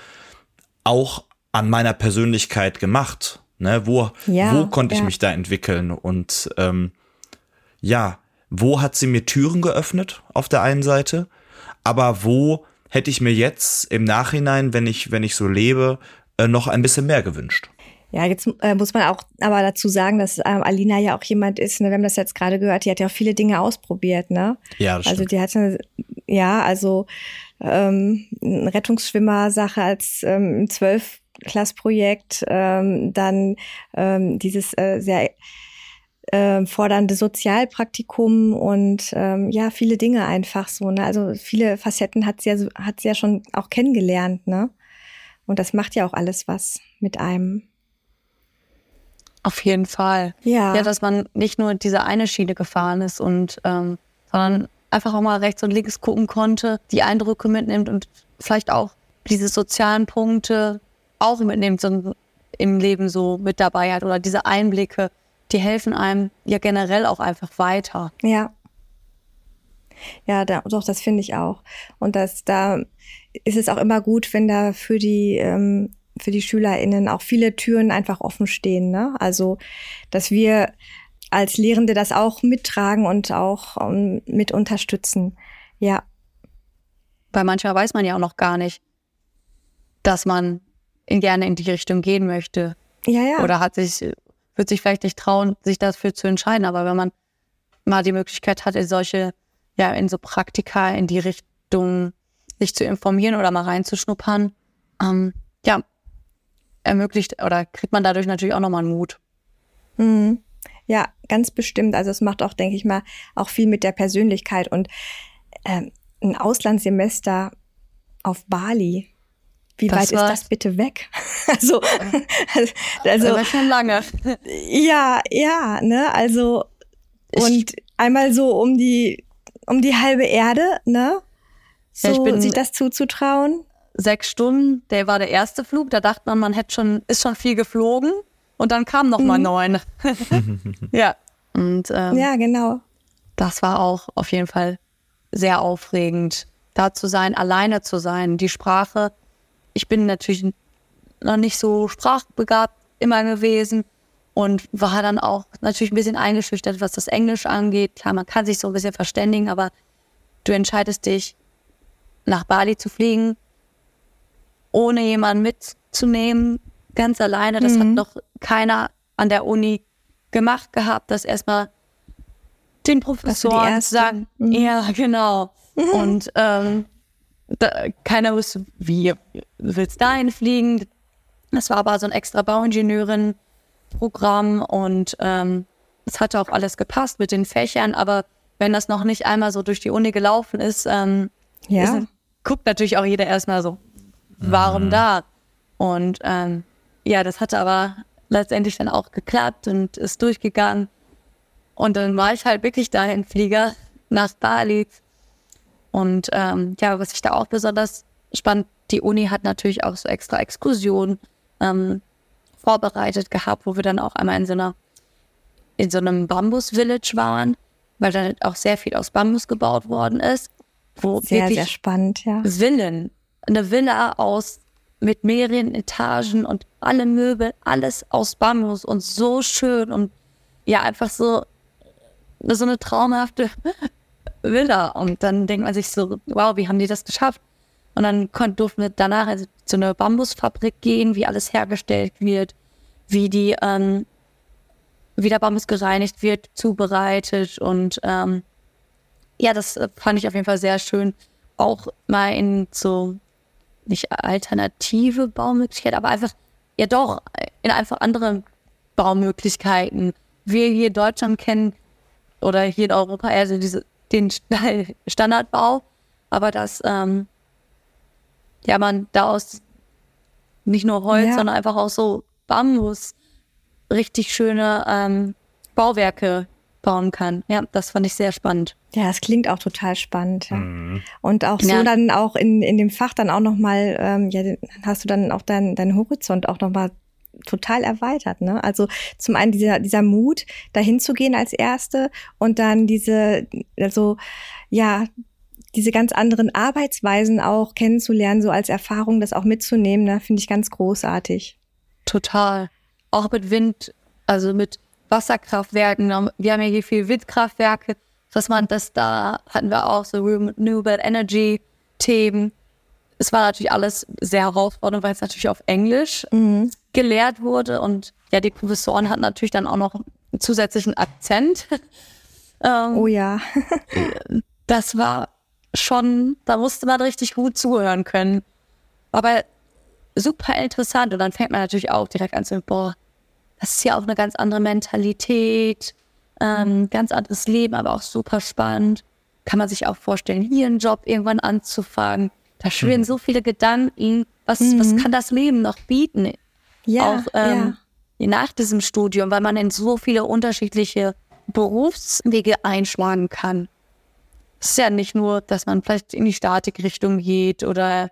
auch an meiner Persönlichkeit gemacht? Ne? Wo, ja, wo konnte ja. ich mich da entwickeln? Und ähm, ja, wo hat sie mir Türen geöffnet auf der einen Seite, aber wo hätte ich mir jetzt im Nachhinein, wenn ich, wenn ich so lebe, äh, noch ein bisschen mehr gewünscht? Ja, jetzt äh, muss man auch aber dazu sagen, dass ähm, Alina ja auch jemand ist, ne, wir haben das jetzt gerade gehört, die hat ja auch viele Dinge ausprobiert, ne? Ja, das Also die hat ja, also ähm, Rettungsschwimmer-Sache als ähm, zwölf Klassprojekt, ähm, dann ähm, dieses äh, sehr äh, fordernde Sozialpraktikum und ähm, ja, viele Dinge einfach so. Ne? Also viele Facetten hat sie, ja, hat sie ja schon auch kennengelernt, ne? Und das macht ja auch alles was mit einem. Auf jeden Fall. Ja. Ja, dass man nicht nur diese eine Schiene gefahren ist und ähm, sondern einfach auch mal rechts und links gucken konnte, die Eindrücke mitnimmt und vielleicht auch diese sozialen Punkte auch mitnimmt so im Leben so mit dabei hat oder diese Einblicke, die helfen einem ja generell auch einfach weiter. Ja. Ja, da, doch, das finde ich auch. Und das, da ist es auch immer gut, wenn da für die, ähm, für die SchülerInnen auch viele Türen einfach offen stehen. Ne? Also, dass wir als Lehrende das auch mittragen und auch um, ähm, mit unterstützen. Ja. Bei mancher weiß man ja auch noch gar nicht, dass man gerne in die Richtung gehen möchte. Ja, ja. Oder hat sich, wird sich vielleicht nicht trauen, sich dafür zu entscheiden. Aber wenn man mal die Möglichkeit hat, in solche, ja, in so Praktika in die Richtung sich zu informieren oder mal reinzuschnuppern, ähm, ja, ermöglicht oder kriegt man dadurch natürlich auch nochmal einen Mut. Mhm. Ja, ganz bestimmt. Also es macht auch, denke ich mal, auch viel mit der Persönlichkeit und ähm, ein Auslandssemester auf Bali. Wie das weit ist das bitte weg? also, also, also schon lange. Ja, ja, ne, also und ich, einmal so um die um die halbe Erde, ne? So ja, bin, sich das zuzutrauen. Sechs Stunden, der war der erste Flug. Da dachte man, man hätte schon ist schon viel geflogen und dann kam noch mhm. mal neun. ja und ähm, ja genau. Das war auch auf jeden Fall sehr aufregend, da zu sein, alleine zu sein. Die Sprache, ich bin natürlich noch nicht so sprachbegabt immer gewesen und war dann auch natürlich ein bisschen eingeschüchtert, was das Englisch angeht. Klar, man kann sich so ein bisschen verständigen, aber du entscheidest dich, nach Bali zu fliegen, ohne jemanden mitzunehmen, ganz alleine. Das mhm. hat noch keiner an der Uni gemacht gehabt, dass erstmal den Professoren sagen, mhm. ja, genau. Mhm. Und ähm, da, keiner wusste, wie willst du dahin fliegen. Das war aber so ein extra Bauingenieurin-Programm und ähm, es hatte auch alles gepasst mit den Fächern, aber wenn das noch nicht einmal so durch die Uni gelaufen ist, ähm, ja. ist guckt natürlich auch jeder erstmal so, warum mhm. da? Und ähm, ja, das hatte aber letztendlich dann auch geklappt und ist durchgegangen. Und dann war ich halt wirklich da in Flieger nach Bali. Und ähm, ja, was ich da auch besonders spannend, die Uni hat natürlich auch so extra Exkursionen ähm, vorbereitet gehabt, wo wir dann auch einmal in so einer in so einem Bambus-Village waren, weil da auch sehr viel aus Bambus gebaut worden ist. Wo sehr, sehr spannend, ja. Villen, eine Villa aus mit mehreren Etagen und alle Möbel, alles aus Bambus und so schön und ja, einfach so so eine traumhafte Villa. Und dann denkt man sich so, wow, wie haben die das geschafft? Und dann konnten, durften wir danach also zu einer Bambusfabrik gehen, wie alles hergestellt wird, wie die, ähm, wie der Bambus gereinigt wird, zubereitet. Und ähm, ja, das fand ich auf jeden Fall sehr schön. Auch mal in so, nicht alternative Baumöglichkeiten, aber einfach, ja doch, in einfach andere Baumöglichkeiten. Wir hier in Deutschland kennen oder hier in Europa eher so diese, den Standardbau, aber dass ähm, ja man daraus nicht nur Holz, ja. sondern einfach auch so Bambus richtig schöne ähm, Bauwerke bauen kann. Ja, das fand ich sehr spannend. Ja, es klingt auch total spannend. Ja. Mhm. Und auch so ja. dann auch in, in dem Fach dann auch nochmal, ähm, ja, hast du dann auch deinen dein Horizont auch nochmal total erweitert. Ne? Also zum einen dieser, dieser Mut, dahin zu gehen als Erste und dann diese, also ja, diese ganz anderen Arbeitsweisen auch kennenzulernen, so als Erfahrung, das auch mitzunehmen, ne, finde ich ganz großartig. Total. Auch mit Wind, also mit Wasserkraftwerken. Wir haben ja hier viel Windkraftwerke, dass man das da hatten wir auch so Renewable Energy Themen es war natürlich alles sehr herausfordernd, weil es natürlich auf Englisch mhm. gelehrt wurde und ja, die Professoren hatten natürlich dann auch noch einen zusätzlichen Akzent. ähm, oh ja. das war schon, da musste man richtig gut zuhören können. Aber super interessant und dann fängt man natürlich auch direkt an zu, boah, das ist ja auch eine ganz andere Mentalität, ähm, ganz anderes Leben, aber auch super spannend. Kann man sich auch vorstellen, hier einen Job irgendwann anzufangen da schwirren mhm. so viele Gedanken. Was, mhm. was kann das Leben noch bieten? Ja, auch ähm, ja. nach diesem Studium, weil man in so viele unterschiedliche Berufswege einschlagen kann. Es ist ja nicht nur, dass man vielleicht in die Statikrichtung geht oder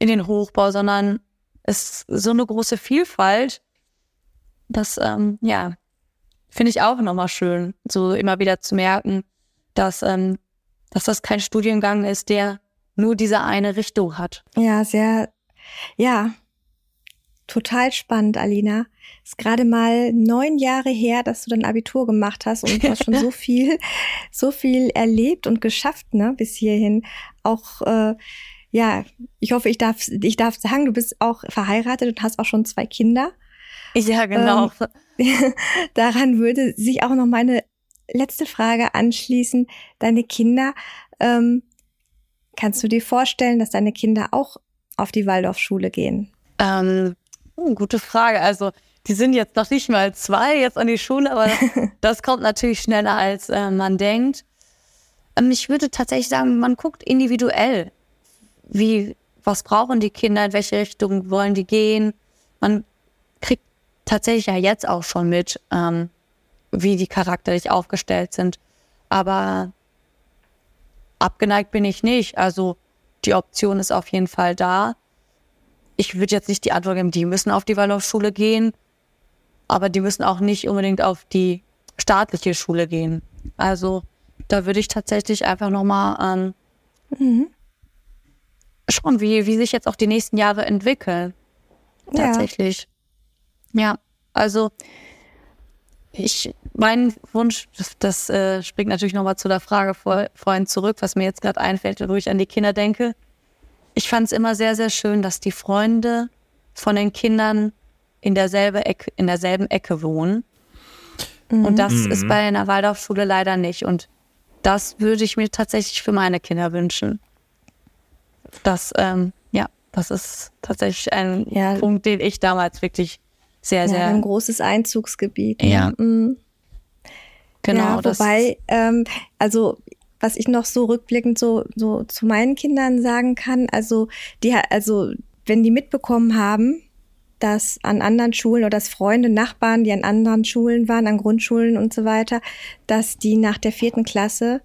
in den Hochbau, sondern es ist so eine große Vielfalt. Das, ähm, ja, finde ich auch nochmal schön, so immer wieder zu merken, dass, ähm, dass das kein Studiengang ist, der nur diese eine Richtung hat. Ja, sehr, ja, total spannend, Alina. Ist gerade mal neun Jahre her, dass du dein Abitur gemacht hast und du hast schon so viel, so viel erlebt und geschafft, ne, bis hierhin. Auch, äh, ja, ich hoffe, ich darf, ich darf sagen, du bist auch verheiratet und hast auch schon zwei Kinder. Ja, genau. Ähm, daran würde sich auch noch meine letzte Frage anschließen. Deine Kinder, ähm, Kannst du dir vorstellen, dass deine Kinder auch auf die Waldorfschule gehen? Ähm, oh, gute Frage. Also die sind jetzt noch nicht mal zwei jetzt an die Schule, aber das kommt natürlich schneller als äh, man denkt. Ähm, ich würde tatsächlich sagen, man guckt individuell, wie, was brauchen die Kinder, in welche Richtung wollen die gehen. Man kriegt tatsächlich ja jetzt auch schon mit, ähm, wie die charakterlich aufgestellt sind. Aber abgeneigt bin ich nicht. Also die Option ist auf jeden Fall da. Ich würde jetzt nicht die Antwort geben, die müssen auf die Waldorfschule gehen, aber die müssen auch nicht unbedingt auf die staatliche Schule gehen. Also da würde ich tatsächlich einfach nochmal ähm, mhm. schauen, wie, wie sich jetzt auch die nächsten Jahre entwickeln. Tatsächlich. Ja, ja also ich, mein Wunsch, das, das äh, springt natürlich nochmal zu der Frage vor, vorhin zurück, was mir jetzt gerade einfällt, wo ich an die Kinder denke. Ich fand es immer sehr, sehr schön, dass die Freunde von den Kindern in, derselbe Ecke, in derselben Ecke wohnen. Mhm. Und das mhm. ist bei einer Waldorfschule leider nicht. Und das würde ich mir tatsächlich für meine Kinder wünschen. Das, ähm, ja, das ist tatsächlich ein ja. Punkt, den ich damals wirklich sehr, sehr. Ja, ein großes Einzugsgebiet. Ne? Ja. Mhm. Genau. Ja, wobei, ähm, also was ich noch so rückblickend so, so zu meinen Kindern sagen kann, also die, also wenn die mitbekommen haben, dass an anderen Schulen oder dass Freunde, Nachbarn, die an anderen Schulen waren, an Grundschulen und so weiter, dass die nach der vierten Klasse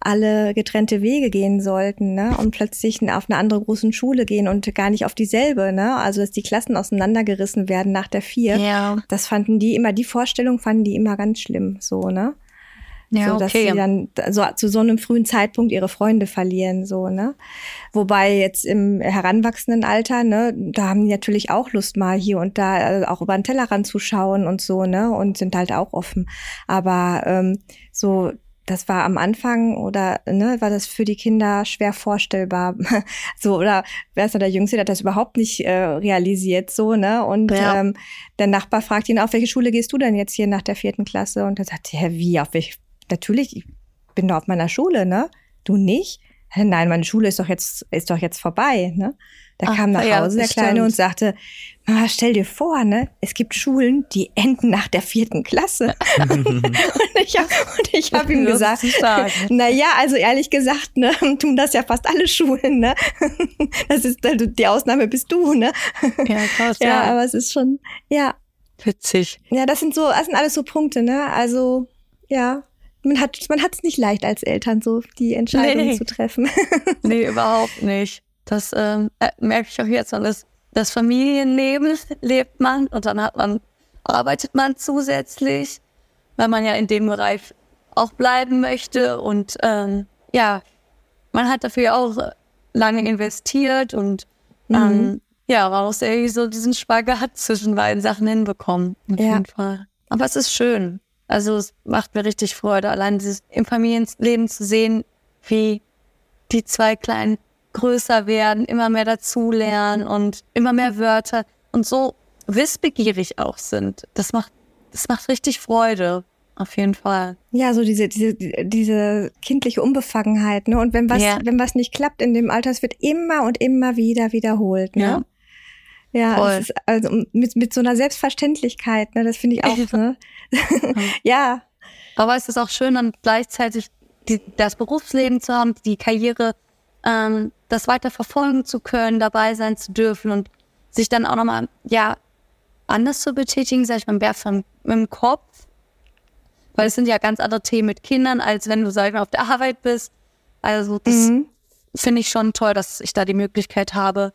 alle getrennte Wege gehen sollten, ne? Und plötzlich auf eine andere großen Schule gehen und gar nicht auf dieselbe, ne? Also dass die Klassen auseinandergerissen werden nach der vier. Ja. Das fanden die immer, die Vorstellung fanden die immer ganz schlimm, so, ne? Ja, so, dass okay. sie dann so zu so einem frühen Zeitpunkt ihre Freunde verlieren, so, ne? Wobei jetzt im heranwachsenden Alter, ne, da haben die natürlich auch Lust mal hier und da äh, auch über den Tellerrand zu schauen und so, ne? Und sind halt auch offen. Aber ähm, so das war am Anfang oder ne, war das für die Kinder schwer vorstellbar. so, oder wer ist da der Jüngste, der hat das überhaupt nicht äh, realisiert, so, ne? Und ja. ähm, der Nachbar fragt ihn, auf welche Schule gehst du denn jetzt hier nach der vierten Klasse? Und er sagt, ja, wie, auf welche? Natürlich, ich bin doch auf meiner Schule, ne? Du nicht? Nein, meine Schule ist doch jetzt, ist doch jetzt vorbei, ne? Da Ach, kam nach ja, Hause der Kleine stimmt. und sagte, Mama, stell dir vor, ne, es gibt Schulen, die enden nach der vierten Klasse. und ich habe hab ihm gesagt, na ja, also ehrlich gesagt, ne, tun das ja fast alle Schulen, ne. das ist, die Ausnahme bist du, ne. Ja, krass, ja. ja. aber es ist schon, ja. Witzig. Ja, das sind so, das sind alles so Punkte, ne, also, ja. Man hat man hat es nicht leicht als Eltern, so die Entscheidung nee. zu treffen. nee, überhaupt nicht. Das ähm, äh, merke ich auch jetzt. Und das, das Familienleben lebt man und dann hat man, arbeitet man zusätzlich, weil man ja in dem Bereich auch bleiben möchte. Und ähm, ja, man hat dafür auch lange investiert und mhm. ähm, ja, man muss irgendwie so diesen Spagat zwischen beiden Sachen hinbekommen. Auf ja. jeden Fall. Aber es ist schön. Also es macht mir richtig Freude, allein dieses im Familienleben zu sehen, wie die zwei kleinen größer werden, immer mehr dazulernen und immer mehr Wörter und so wissbegierig auch sind. Das macht, das macht richtig Freude. Auf jeden Fall. Ja, so diese, diese, diese kindliche Unbefangenheit, ne? Und wenn was, ja. wenn was nicht klappt in dem Alter, es wird immer und immer wieder wiederholt, ne? Ja. Ja, es ist also mit, mit so einer Selbstverständlichkeit, ne? Das finde ich auch, ne? ja. Aber es ist auch schön, dann gleichzeitig die, das Berufsleben zu haben, die Karriere ähm, das weiter verfolgen zu können, dabei sein zu dürfen und sich dann auch nochmal, ja, anders zu betätigen, sag ich mal, mehr vom, dem Kopf. Weil es sind ja ganz andere Themen mit Kindern, als wenn du, sag ich mal, auf der Arbeit bist. Also das mhm. finde ich schon toll, dass ich da die Möglichkeit habe,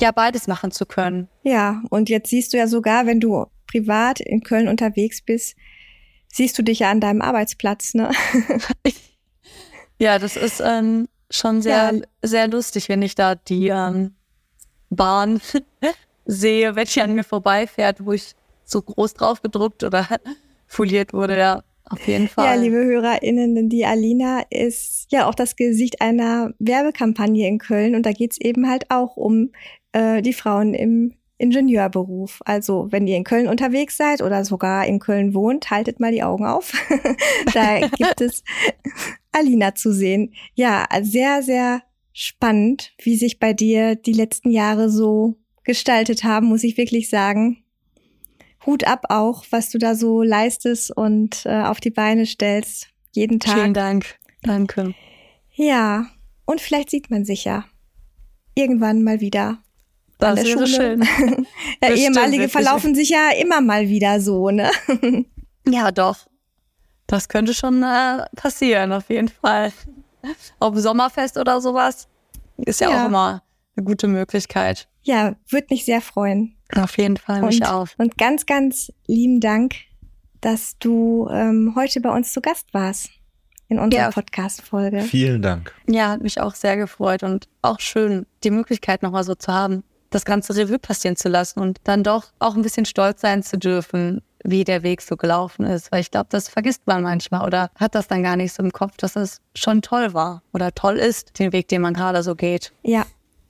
ja, beides machen zu können. Ja, und jetzt siehst du ja sogar, wenn du privat in Köln unterwegs bist, siehst du dich ja an deinem Arbeitsplatz, ne? ja, das ist ähm, schon sehr, ja. sehr lustig, wenn ich da die ähm, Bahn sehe, wenn die an mir vorbeifährt, wo ich so groß drauf gedruckt oder foliert wurde, ja. Auf jeden Fall. Ja, liebe HörerInnen, die Alina ist ja auch das Gesicht einer Werbekampagne in Köln und da geht's eben halt auch um äh, die Frauen im Ingenieurberuf. Also, wenn ihr in Köln unterwegs seid oder sogar in Köln wohnt, haltet mal die Augen auf. da gibt es Alina zu sehen. Ja, sehr, sehr spannend, wie sich bei dir die letzten Jahre so gestaltet haben, muss ich wirklich sagen. Hut ab auch, was du da so leistest und äh, auf die Beine stellst. Jeden Tag. Vielen Dank. Danke. Ja, und vielleicht sieht man sich ja irgendwann mal wieder. Das wäre schön. ja, ehemalige verlaufen sich ja immer mal wieder so, ne? ja, doch. Das könnte schon äh, passieren, auf jeden Fall. Auf Sommerfest oder sowas ist ja, ja, auch immer eine gute Möglichkeit. Ja, würde mich sehr freuen. Auf jeden Fall, mich und, auch. Und ganz, ganz lieben Dank, dass du ähm, heute bei uns zu Gast warst in unserer ja. Podcast-Folge. Vielen Dank. Ja, hat mich auch sehr gefreut und auch schön, die Möglichkeit nochmal so zu haben, das ganze Revue passieren zu lassen und dann doch auch ein bisschen stolz sein zu dürfen, wie der Weg so gelaufen ist. Weil ich glaube, das vergisst man manchmal oder hat das dann gar nicht so im Kopf, dass es schon toll war oder toll ist, den Weg, den man gerade so geht. Ja.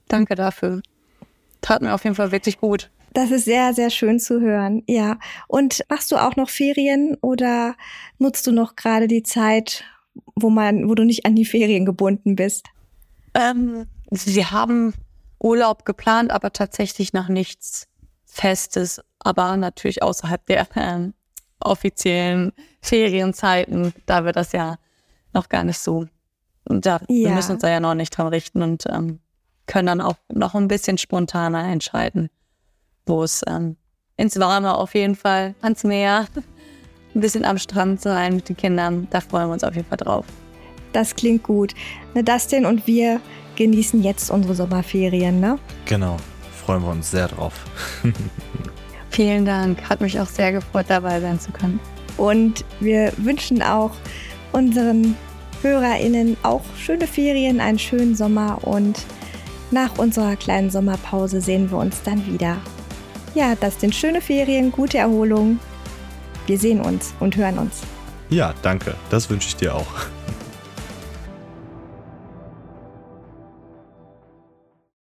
Danke dafür. Tat mir auf jeden Fall wirklich gut. Das ist sehr, sehr schön zu hören. Ja. Und machst du auch noch Ferien oder nutzt du noch gerade die Zeit, wo man, wo du nicht an die Ferien gebunden bist? Ähm, sie haben Urlaub geplant, aber tatsächlich noch nichts Festes, aber natürlich außerhalb der äh, offiziellen Ferienzeiten, da wir das ja noch gar nicht so, und da, ja. wir müssen uns da ja noch nicht dran richten und ähm, können dann auch noch ein bisschen spontaner entscheiden, wo es ähm, ins Warme auf jeden Fall, ans Meer, ein bisschen am Strand sein mit den Kindern, da freuen wir uns auf jeden Fall drauf. Das klingt gut. Ne, Dustin und wir genießen jetzt unsere Sommerferien, ne? Genau, freuen wir uns sehr drauf. Vielen Dank, hat mich auch sehr gefreut, dabei sein zu können. Und wir wünschen auch unseren HörerInnen auch schöne Ferien, einen schönen Sommer und nach unserer kleinen Sommerpause sehen wir uns dann wieder. Ja, das sind schöne Ferien, gute Erholung. Wir sehen uns und hören uns. Ja, danke. Das wünsche ich dir auch.